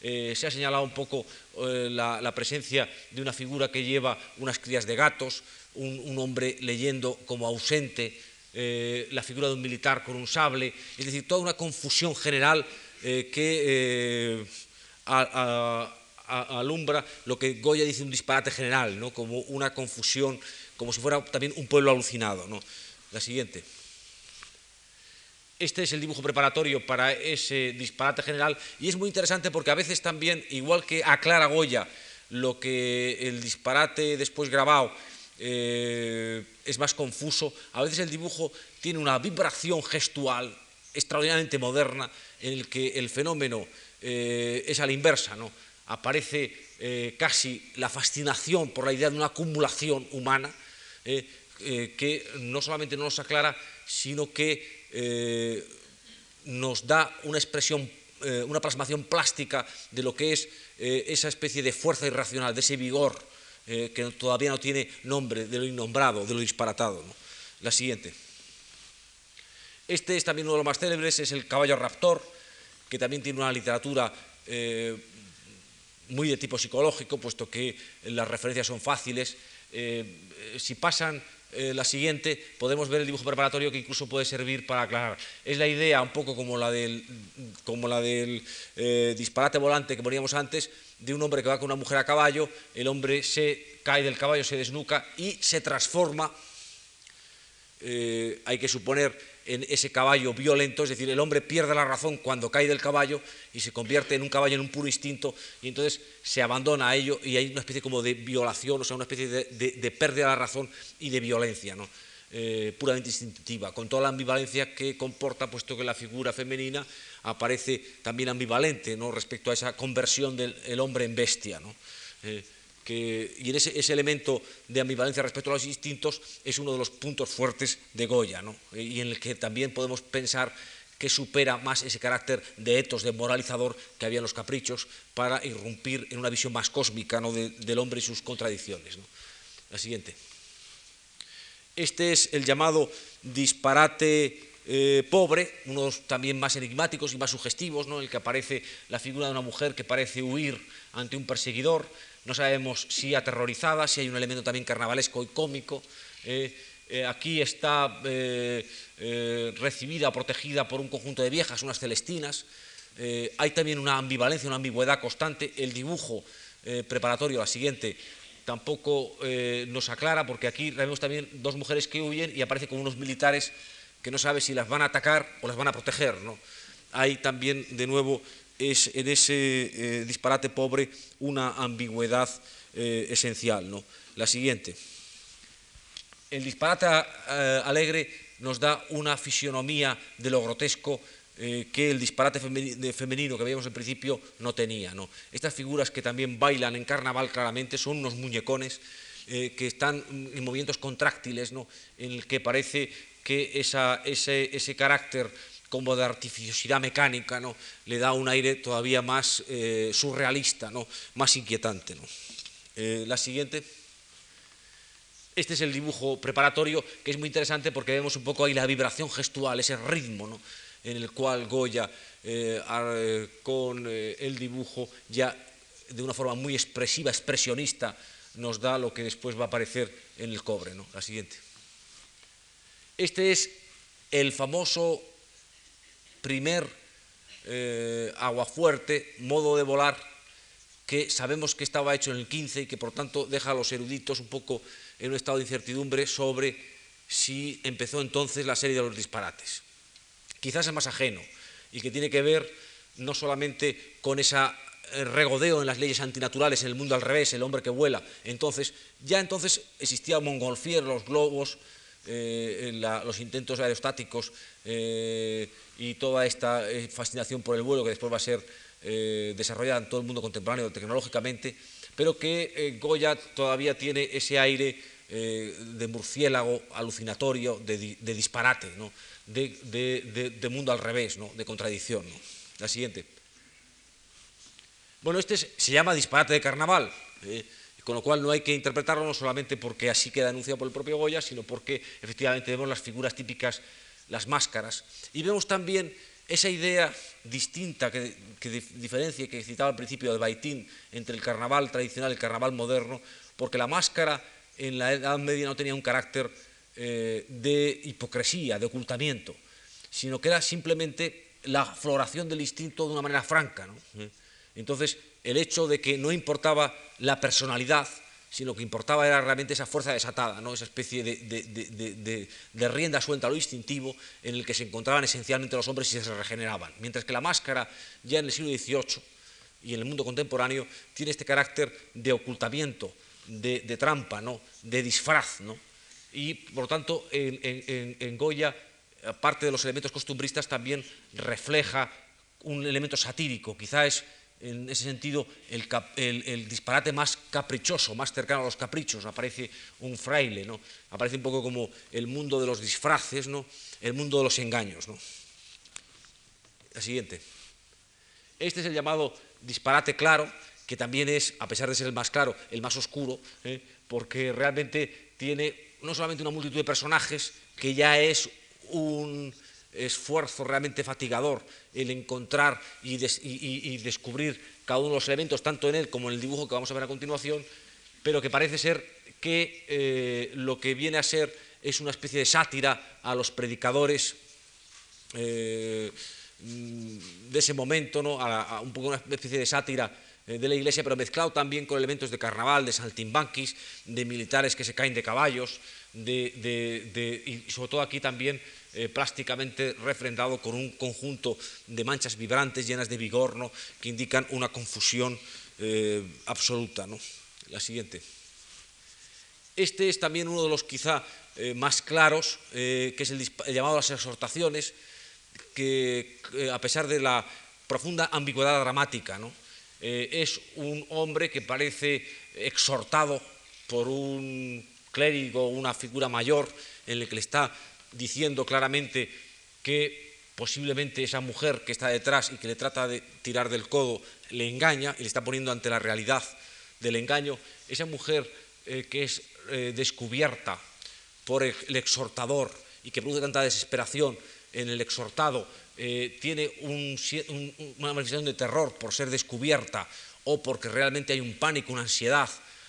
B: Eh, se ha señalado un poco la, presencia de una figura que lleva unas crías de gatos, un, hombre leyendo como ausente, la figura de un militar con un sable, es decir, toda una confusión general que alumbra lo que Goya dice un disparate general, ¿no? como una confusión como si fuera también un pueblo alucinado. ¿no? La siguiente. Este es el dibujo preparatorio para ese disparate general y es muy interesante porque a veces también, igual que aclara Goya lo que el disparate después grabado eh, es más confuso, a veces el dibujo tiene una vibración gestual extraordinariamente moderna en el que el fenómeno eh, es a la inversa, ¿no? aparece eh, casi la fascinación por la idea de una acumulación humana, eh, eh, que no solamente no nos aclara, sino que eh, nos da una expresión, una plasmación plástica de lo que es esa especie de fuerza irracional, de ese vigor que todavía no tiene nombre, de lo innombrado, de lo disparatado. La siguiente. Este es también uno de los más célebres, es el caballo raptor, que también tiene una literatura muy de tipo psicológico, puesto que las referencias son fáciles eh, si pasan eh, la siguiente, podemos ver el dibujo preparatorio que incluso puede servir para aclarar. Es la idea, un poco como la del, como la del eh, disparate volante que poníamos antes, de un hombre que va con una mujer a caballo, el hombre se cae del caballo, se desnuca y se transforma, hay que suponer, en ese caballo violento, es decir, el hombre pierde la razón cuando cae del caballo y se convierte en un caballo en un puro instinto y entonces se abandona a ello y hay una especie como de violación, o sea, una especie de, pérdida de la razón y de violencia, ¿no? Eh, puramente instintiva, con toda la ambivalencia que comporta, puesto que la figura femenina aparece también ambivalente ¿no? respecto a esa conversión del hombre en bestia. ¿no? Eh, y en ese, elemento de ambivalencia respecto a los instintos es uno de los puntos fuertes de Goya, ¿no? y en el que también podemos pensar que supera más ese carácter de etos, de moralizador que había en los caprichos, para irrumpir en una visión más cósmica ¿no? del hombre y sus contradicciones. La siguiente. Este es el llamado disparate eh, pobre, uno de los también más enigmáticos y más sugestivos, en el que aparece la figura de una mujer que parece huir ante un perseguidor, no sabemos si aterrorizada, si hay un elemento también carnavalesco y cómico. Eh, eh, aquí está eh, recibida, protegida por un conjunto de viejas, unas celestinas. hay también una ambivalencia, una ambigüedad constante. El dibujo preparatorio, la siguiente, tampoco nos aclara, porque aquí vemos también dos mujeres que huyen y aparece con unos militares que no sabe si las van a atacar o las van a proteger. Hay también, de nuevo, es en ese eh, disparate pobre una ambigüedad eh, esencial. ¿no? La siguiente. El disparate eh, alegre nos da una fisionomía de lo grotesco que el disparate femenino que veíamos al principio no tenía. ¿no? Estas figuras que también bailan en carnaval claramente son unos muñecones que están en movimientos contráctiles, ¿no? en el que parece que esa, ese, ese carácter como de artificiosidad mecánica, ¿no? le da un aire todavía más eh, surrealista, ¿no? más inquietante. ¿no? Eh, la siguiente. Este es el dibujo preparatorio, que es muy interesante porque vemos un poco ahí la vibración gestual, ese ritmo ¿no? en el cual Goya, eh, con el dibujo, ya de una forma muy expresiva, expresionista, nos da lo que después va a aparecer en el cobre. ¿no? La siguiente. Este es el famoso primer eh, aguafuerte, modo de volar, que sabemos que estaba hecho en el 15 y que por tanto deja a los eruditos un poco en un estado de incertidumbre sobre si empezó entonces la serie de los disparates. Quizás es más ajeno y que tiene que ver no solamente con ese eh, regodeo en las leyes antinaturales en el mundo al revés, el hombre que vuela. Entonces, ya entonces existía Montgolfier, los globos, eh, los intentos aerostáticos eh, y toda esta eh, fascinación por el vuelo que después va a ser desarrollada en todo el mundo contemporáneo tecnológicamente, pero que Goya todavía tiene ese aire de murciélago alucinatorio, de, disparate, de, mundo al revés, de contradicción. La siguiente. Bueno, este se llama disparate de carnaval con lo cual no hay que interpretarlo no solamente porque así queda anunciado por el propio Goya, sino porque efectivamente vemos las figuras típicas, las máscaras, y vemos también esa idea distinta que, diferencia, que citaba al principio de Baitín, entre el carnaval tradicional y el carnaval moderno, porque la máscara en la Edad Media no tenía un carácter eh, de hipocresía, de ocultamiento, sino que era simplemente la floración del instinto de una manera franca. ¿Eh? Entonces, el hecho de que no importaba la personalidad, sino que importaba era realmente esa fuerza desatada, ¿no? esa especie de, rienda suelta a lo instintivo en el que se encontraban esencialmente los hombres y se regeneraban. Mientras que la máscara, ya en el siglo XVIII y en el mundo contemporáneo, tiene este carácter de ocultamiento, de, trampa, ¿no? de disfraz. ¿no? Y por lo tanto, en, en Goya, aparte de los elementos costumbristas, también refleja un elemento satírico, quizá es en ese sentido, el, disparate más caprichoso, más cercano a los caprichos. Aparece un fraile, ¿no? aparece un poco como el mundo de los disfraces, ¿no? el mundo de los engaños. ¿no? La siguiente. Este es el llamado disparate claro, que también es, a pesar de ser el más claro, el más oscuro, ¿eh? porque realmente tiene no solamente una multitud de personajes, que ya es un esfuerzo realmente fatigador el encontrar y, descubrir cada uno de los elementos, tanto en él como en el dibujo que vamos a ver a continuación, pero que parece ser que eh, lo que viene a ser es una especie de sátira a los predicadores eh, de ese momento, ¿no? a, un poco una especie de sátira eh, de la iglesia, pero mezclado también con elementos de carnaval, de saltimbanquis, de militares que se caen de caballos, de, y sobre todo aquí también eh, plásticamente refrendado con un conjunto de manchas vibrantes llenas de vigor ¿no? que indican una confusión eh, absoluta. ¿no? La siguiente. Este es también uno de los quizá eh, más claros, que es el, llamado a las exhortaciones, que a pesar de la profunda ambigüedad dramática, ¿no? es un hombre que parece exhortado por un clérigo, una figura mayor, en el que le está diciendo claramente que posiblemente esa mujer que está detrás y que le trata de tirar del codo le engaña y le está poniendo ante la realidad del engaño, esa mujer eh, que es eh, descubierta por el exhortador y que produce tanta desesperación en el exhortado, eh, tiene una manifestación de terror por ser descubierta o porque realmente hay un pánico, una ansiedad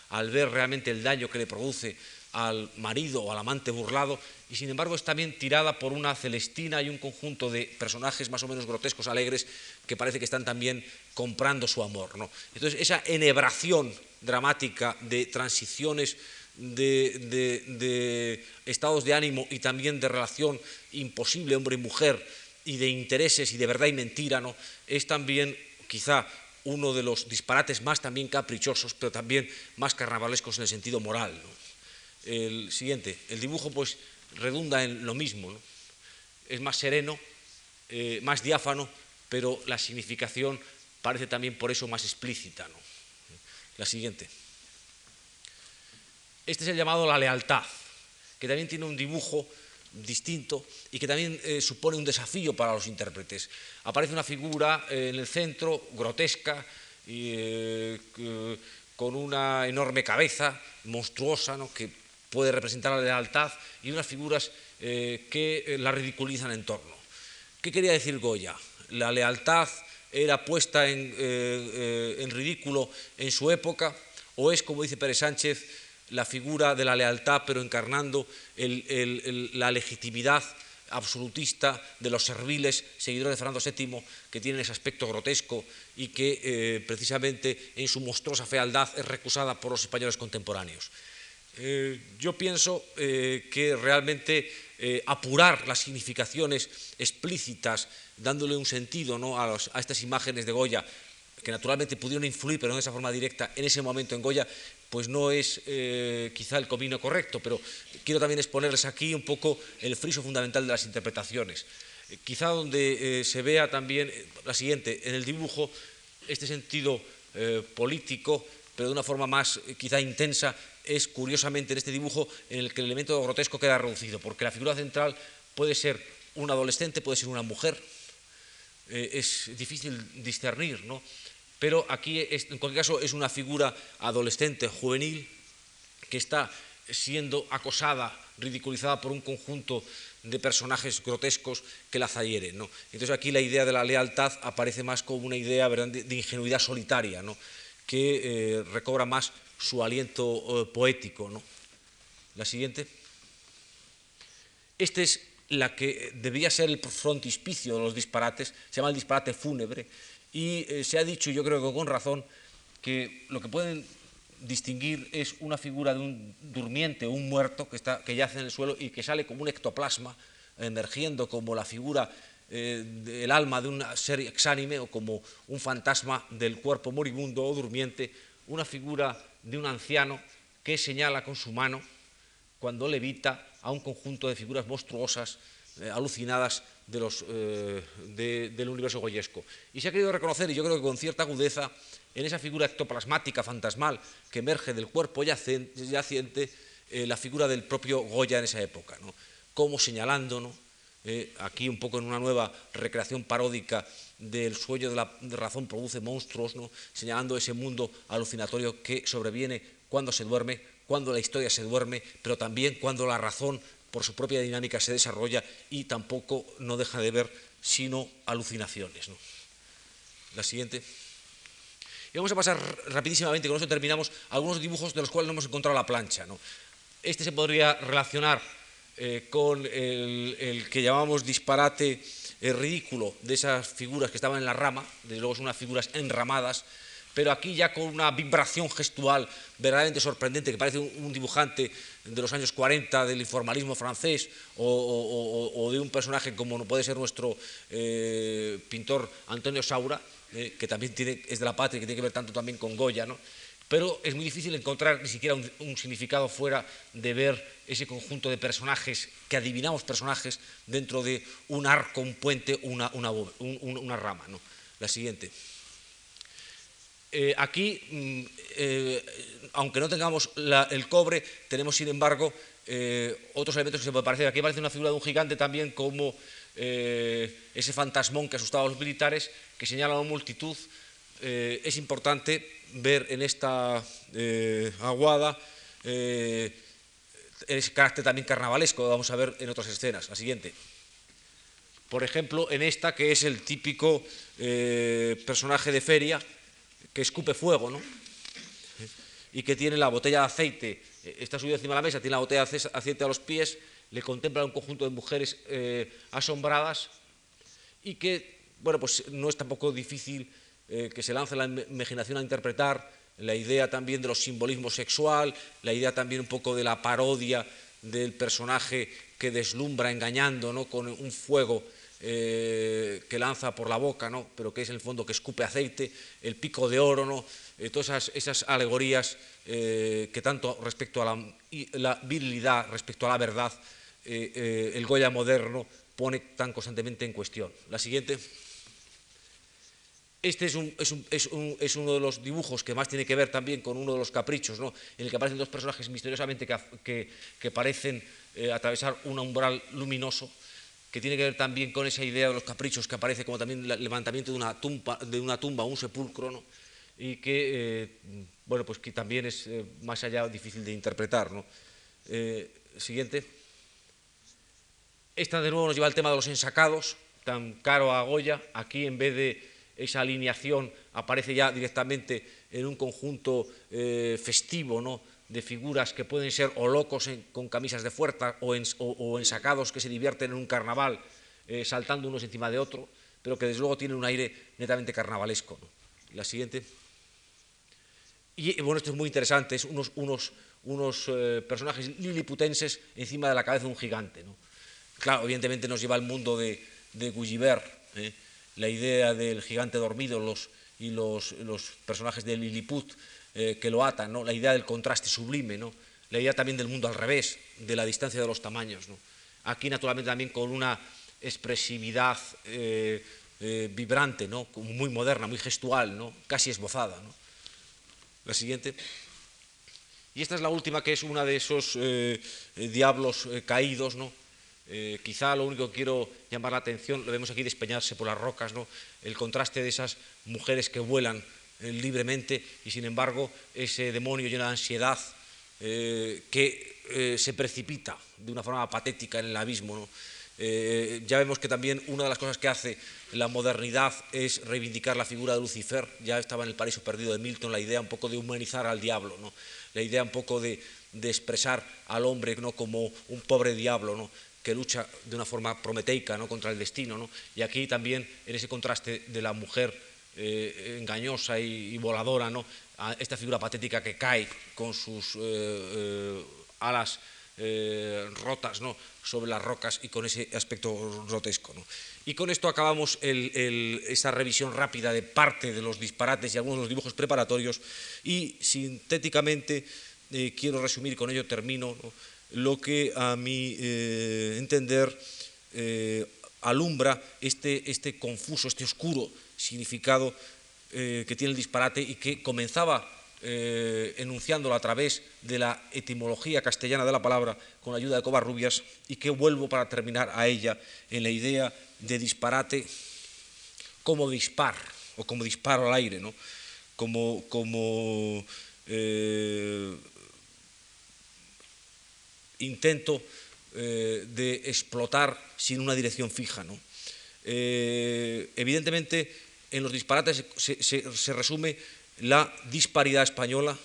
B: al ver realmente el daño que le produce al marido o al amante burlado, y sin embargo es también tirada por una Celestina y un conjunto de personajes más o menos grotescos, alegres, que parece que están también comprando su amor. ¿no? Entonces, esa enhebración dramática de transiciones de, estados de ánimo y también de relación imposible hombre y mujer, y de intereses y de verdad y mentira, ¿no? es también quizá uno de los disparates más también caprichosos, pero también más carnavalescos en el sentido moral. El siguiente, el dibujo pues redunda en lo mismo, es más sereno, eh, más diáfano, pero la significación parece también por eso más explícita. La siguiente. Este es el llamado la lealtad, que también tiene un dibujo distinto y que también eh, supone un desafío para los intérpretes. Aparece una figura eh, en el centro, grotesca, y, con una enorme cabeza, monstruosa, ¿no? que puede representar la lealtad, y unas figuras eh, que eh, la ridiculizan en torno. ¿Qué quería decir Goya? La lealtad era puesta en, eh, ridículo en su época, o es, como dice Pérez Sánchez, la figura de la lealtad, pero encarnando la legitimidad absolutista de los serviles seguidores de Fernando VII, que tienen ese aspecto grotesco y que precisamente en su monstruosa fealdad es recusada por los españoles contemporáneos. Eh, yo pienso eh, que realmente eh, apurar las significaciones explícitas, dándole un sentido a, estas imágenes de Goya, que naturalmente pudieron influir, pero no de esa forma directa, en ese momento en Goya, pues no es quizá el camino correcto, pero quiero también exponerles aquí un poco el friso fundamental de las interpretaciones. quizá donde se vea también la siguiente, en el dibujo, este sentido político, pero de una forma más quizá intensa, es curiosamente en este dibujo en el que el elemento grotesco queda reducido, porque la figura central puede ser un adolescente, puede ser una mujer, eh, es difícil discernir, ¿no? pero aquí en cualquier caso es una figura adolescente, juvenil, que está siendo acosada, ridiculizada por un conjunto de personajes grotescos que la zahieren. ¿no? Entonces aquí la idea de la lealtad aparece más como una idea de, ingenuidad solitaria, ¿no? Que eh, recobra más su aliento eh, poético. ¿no? La siguiente. Este es la que debía ser el frontispicio de los disparates, se llama el disparate fúnebre, y eh, se ha dicho, yo creo que con razón, que lo que pueden distinguir es una figura de un durmiente, un muerto que, está, que yace en el suelo y que sale como un ectoplasma, emergiendo como la figura eh, del alma de un ser exánime o como un fantasma del cuerpo moribundo o durmiente, una figura de un anciano que señala con su mano cuando levita a un conjunto de figuras monstruosas, eh, alucinadas de los, eh, del universo goyesco. Y se ha querido reconocer, y yo creo que con cierta agudeza, en esa figura ectoplasmática, fantasmal, que emerge del cuerpo yaciente, eh, la figura del propio Goya en esa época, ¿no? como señalando, ¿no? aquí un poco en una nueva recreación paródica del sueño de la razón produce monstruos, ¿no? señalando ese mundo alucinatorio que sobreviene cuando se duerme, cuando la historia se duerme, pero también cuando la razón por su propia dinámica se desarrolla y tampoco no deja de ver sino alucinaciones. La siguiente. Y vamos a pasar rapidísimamente, con esto terminamos, algunos dibujos de los cuales no hemos encontrado la plancha. Este se podría relacionar eh, con el que llamamos disparate el ridículo de esas figuras que estaban en la rama, desde luego son unas figuras enramadas, pero aquí ya con una vibración gestual verdaderamente sorprendente, que parece un, dibujante de los años 40 del informalismo francés o, de un personaje como puede ser nuestro eh, pintor Antonio Saura, eh, que también es de la patria, que tiene que ver tanto también con Goya, ¿no? Pero es muy difícil encontrar ni siquiera un, significado fuera de ver ese conjunto de personajes, que adivinamos personajes, dentro de un arco, un puente, una, rama. La siguiente. Eh, aquí, mm, eh, aunque no tengamos el cobre, tenemos sin embargo eh, otros elementos que se pueden parecer. Aquí aparece una figura de un gigante también como ese fantasmón que asustaba a los militares, que señala a una multitud. es importante ver en esta aguada ese carácter también carnavalesco, lo vamos a ver en otras escenas. La siguiente. Por ejemplo, en esta que es el típico personaje de feria, que escupe fuego, ¿no? Y que tiene la botella de aceite, eh, está subido encima de la mesa, tiene la botella de aceite a los pies, le contempla un conjunto de mujeres eh, asombradas y que, bueno, pues no es tampoco difícil eh, que se lance la imaginación a interpretar la idea también de los simbolismos sexual, la idea también un poco de la parodia del personaje que deslumbra engañando ¿no? con un fuego eh, que lanza por la boca, ¿no? pero que es en el fondo que escupe aceite, el pico de oro, ¿no? Eh, todas esas, alegorías que tanto respecto a la, virilidad, respecto a la verdad, el Goya moderno pone tan constantemente en cuestión. La siguiente. Este es, uno de los dibujos que más tiene que ver también con uno de los caprichos, ¿no? en el que aparecen dos personajes misteriosamente que parecen atravesar un umbral luminoso que tiene que ver también con esa idea de los caprichos que aparece como también el levantamiento de una tumba, de una tumba un sepulcro, ¿no? y que, eh, bueno, pues que también es eh, más allá difícil de interpretar. Eh, siguiente. Esta de nuevo nos lleva al tema de los ensacados, tan caro a Goya. Aquí en vez de esa alineación aparece ya directamente en un conjunto festivo, ¿no? de figuras que pueden ser o locos con camisas de fuerza o, ensacados que se divierten en un carnaval eh, saltando unos encima de otro, pero que desde luego tienen un aire netamente carnavalesco. La siguiente. Y bueno, esto es muy interesante, es unos, unos, unos eh, personajes liliputenses encima de la cabeza de un gigante. Claro, evidentemente nos lleva al mundo de, de Gulliver, ¿eh? La idea del gigante dormido los, y los, personajes de Lilliput eh, que lo atan, ¿no? la idea del contraste sublime, ¿no? la idea también del mundo al revés, de la distancia de los tamaños. ¿no? Aquí, naturalmente, también con una expresividad eh, eh, vibrante, ¿no? muy moderna, muy gestual, ¿no? casi esbozada. ¿no? La siguiente. Y esta es la última, que es una de esos diablos caídos, ¿no? Quizá lo único que quiero llamar la atención, lo vemos aquí despeñarse por las rocas, ¿no? el contraste de esas mujeres que vuelan eh, libremente y sin embargo ese demonio lleno de ansiedad eh, que eh, se precipita de una forma patética en el abismo. ya vemos que también una de las cosas que hace la modernidad es reivindicar la figura de Lucifer. Ya estaba en el paraíso perdido de Milton la idea un poco de humanizar al diablo, ¿no? la idea un poco de, de expresar al hombre ¿no? como un pobre diablo. ¿no? Que lucha de una forma prometeica ¿no? contra el destino. ¿no? Y aquí también en ese contraste de la mujer eh, engañosa y, voladora, ¿no? A esta figura patética que cae con sus eh, eh, alas rotas ¿no? sobre las rocas y con ese aspecto grotesco. ¿no? Y con esto acabamos esta revisión rápida de parte de los disparates y algunos de los dibujos preparatorios y sintéticamente quiero resumir, con ello termino, lo que a mi entender alumbra este, este confuso, este oscuro significado eh, que tiene el disparate y que comenzaba eh, enunciándolo a través de la etimología castellana de la palabra con la ayuda de Covarrubias y que vuelvo para terminar a ella en la idea de disparate como dispar o como disparo al aire, ¿no? como, como eh, intento de explotar sin una dirección fija. ¿no? evidentemente, en los disparates se, resume la disparidad española,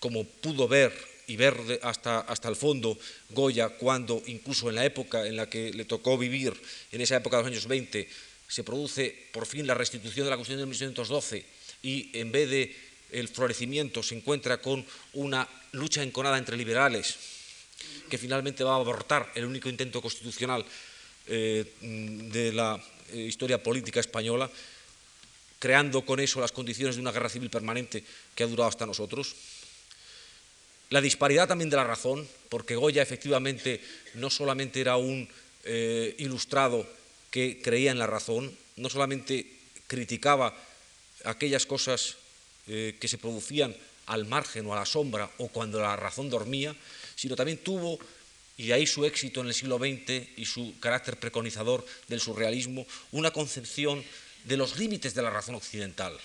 B: como pudo ver y ver hasta, hasta el fondo Goya, cuando incluso en la época en la que le tocó vivir, en esa época de los años 20, se produce por fin la restitución de la Constitución de 1812 y en vez de el florecimiento se encuentra con una lucha enconada entre liberales que finalmente va a abortar el único intento constitucional eh, de la eh, historia política española, creando con eso las condiciones de una guerra civil permanente que ha durado hasta nosotros. La disparidad también de la razón, porque Goya efectivamente no solamente era un eh, ilustrado que creía en la razón, no solamente criticaba aquellas cosas que se producían al margen o a la sombra o cuando la razón dormía, sino también tuvo, y de ahí su éxito en el siglo XX y su carácter preconizador del surrealismo, una concepción de los límites de la razón occidental.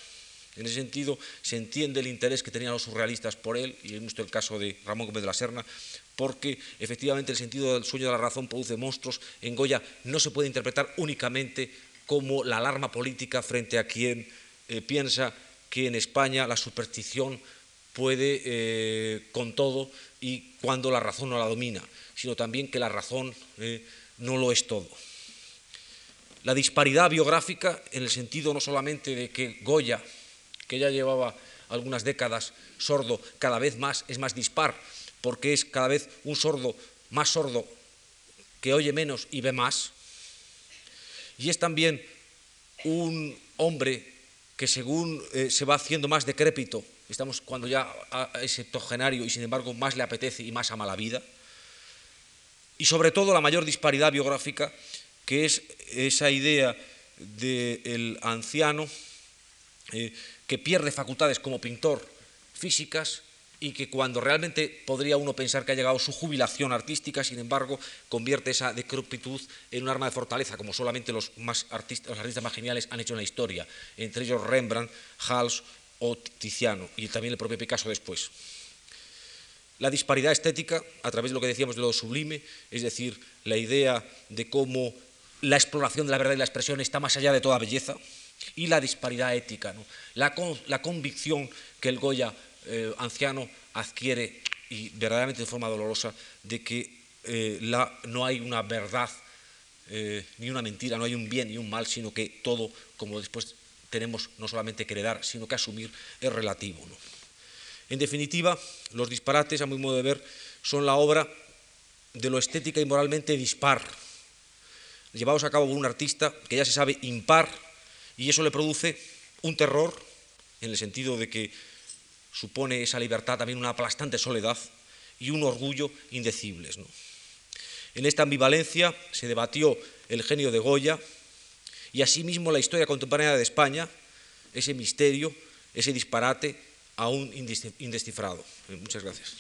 B: En ese sentido, se entiende el interés que tenían los surrealistas por él, y en el caso de Ramón Gómez de la Serna, porque efectivamente el sentido del sueño de la razón produce monstruos. En Goya no se puede interpretar únicamente como la alarma política frente a quien eh, piensa que en España la superstición puede eh, con todo y cuando la razón no la domina, sino también que la razón eh, no lo es todo. La disparidad biográfica en el sentido no solamente de que Goya, que ya llevaba algunas décadas sordo, cada vez más es más dispar, porque es cada vez un sordo más sordo que oye menos y ve más, y es también un hombre que según eh, se va haciendo más decrépito, estamos cuando ya es septogenario y sin embargo más le apetece y más ama la vida, y sobre todo la mayor disparidad biográfica, que es esa idea del anciano eh, que pierde facultades como pintor físicas y que cuando realmente podría uno pensar que ha llegado su jubilación artística, sin embargo, convierte esa decrepitud en un arma de fortaleza, como solamente los, más artistas, los artistas más geniales han hecho en la historia, entre ellos Rembrandt, Hals o Tiziano, y también el propio Picasso después. La disparidad estética, a través de lo que decíamos de lo sublime, es decir, la idea de cómo la exploración de la verdad y la expresión está más allá de toda belleza, y la disparidad ética, la, la convicción que el Goya eh, anciano adquiere, y verdaderamente de forma dolorosa, de que eh, la, no hay una verdad eh, ni una mentira, no hay un bien ni un mal, sino que todo, como después tenemos no solamente que heredar, sino que asumir, es relativo. En definitiva, los disparates, a mi modo de ver, son la obra de lo estética y moralmente dispar, llevados a cabo por un artista que ya se sabe impar, y eso le produce un terror, en el sentido de que supone esa libertad también una aplastante soledad y un orgullo indecibles. En esta ambivalencia se debatió el genio de Goya y asimismo la historia contemporánea de España, ese misterio, ese disparate aún indescifrado. Muchas gracias.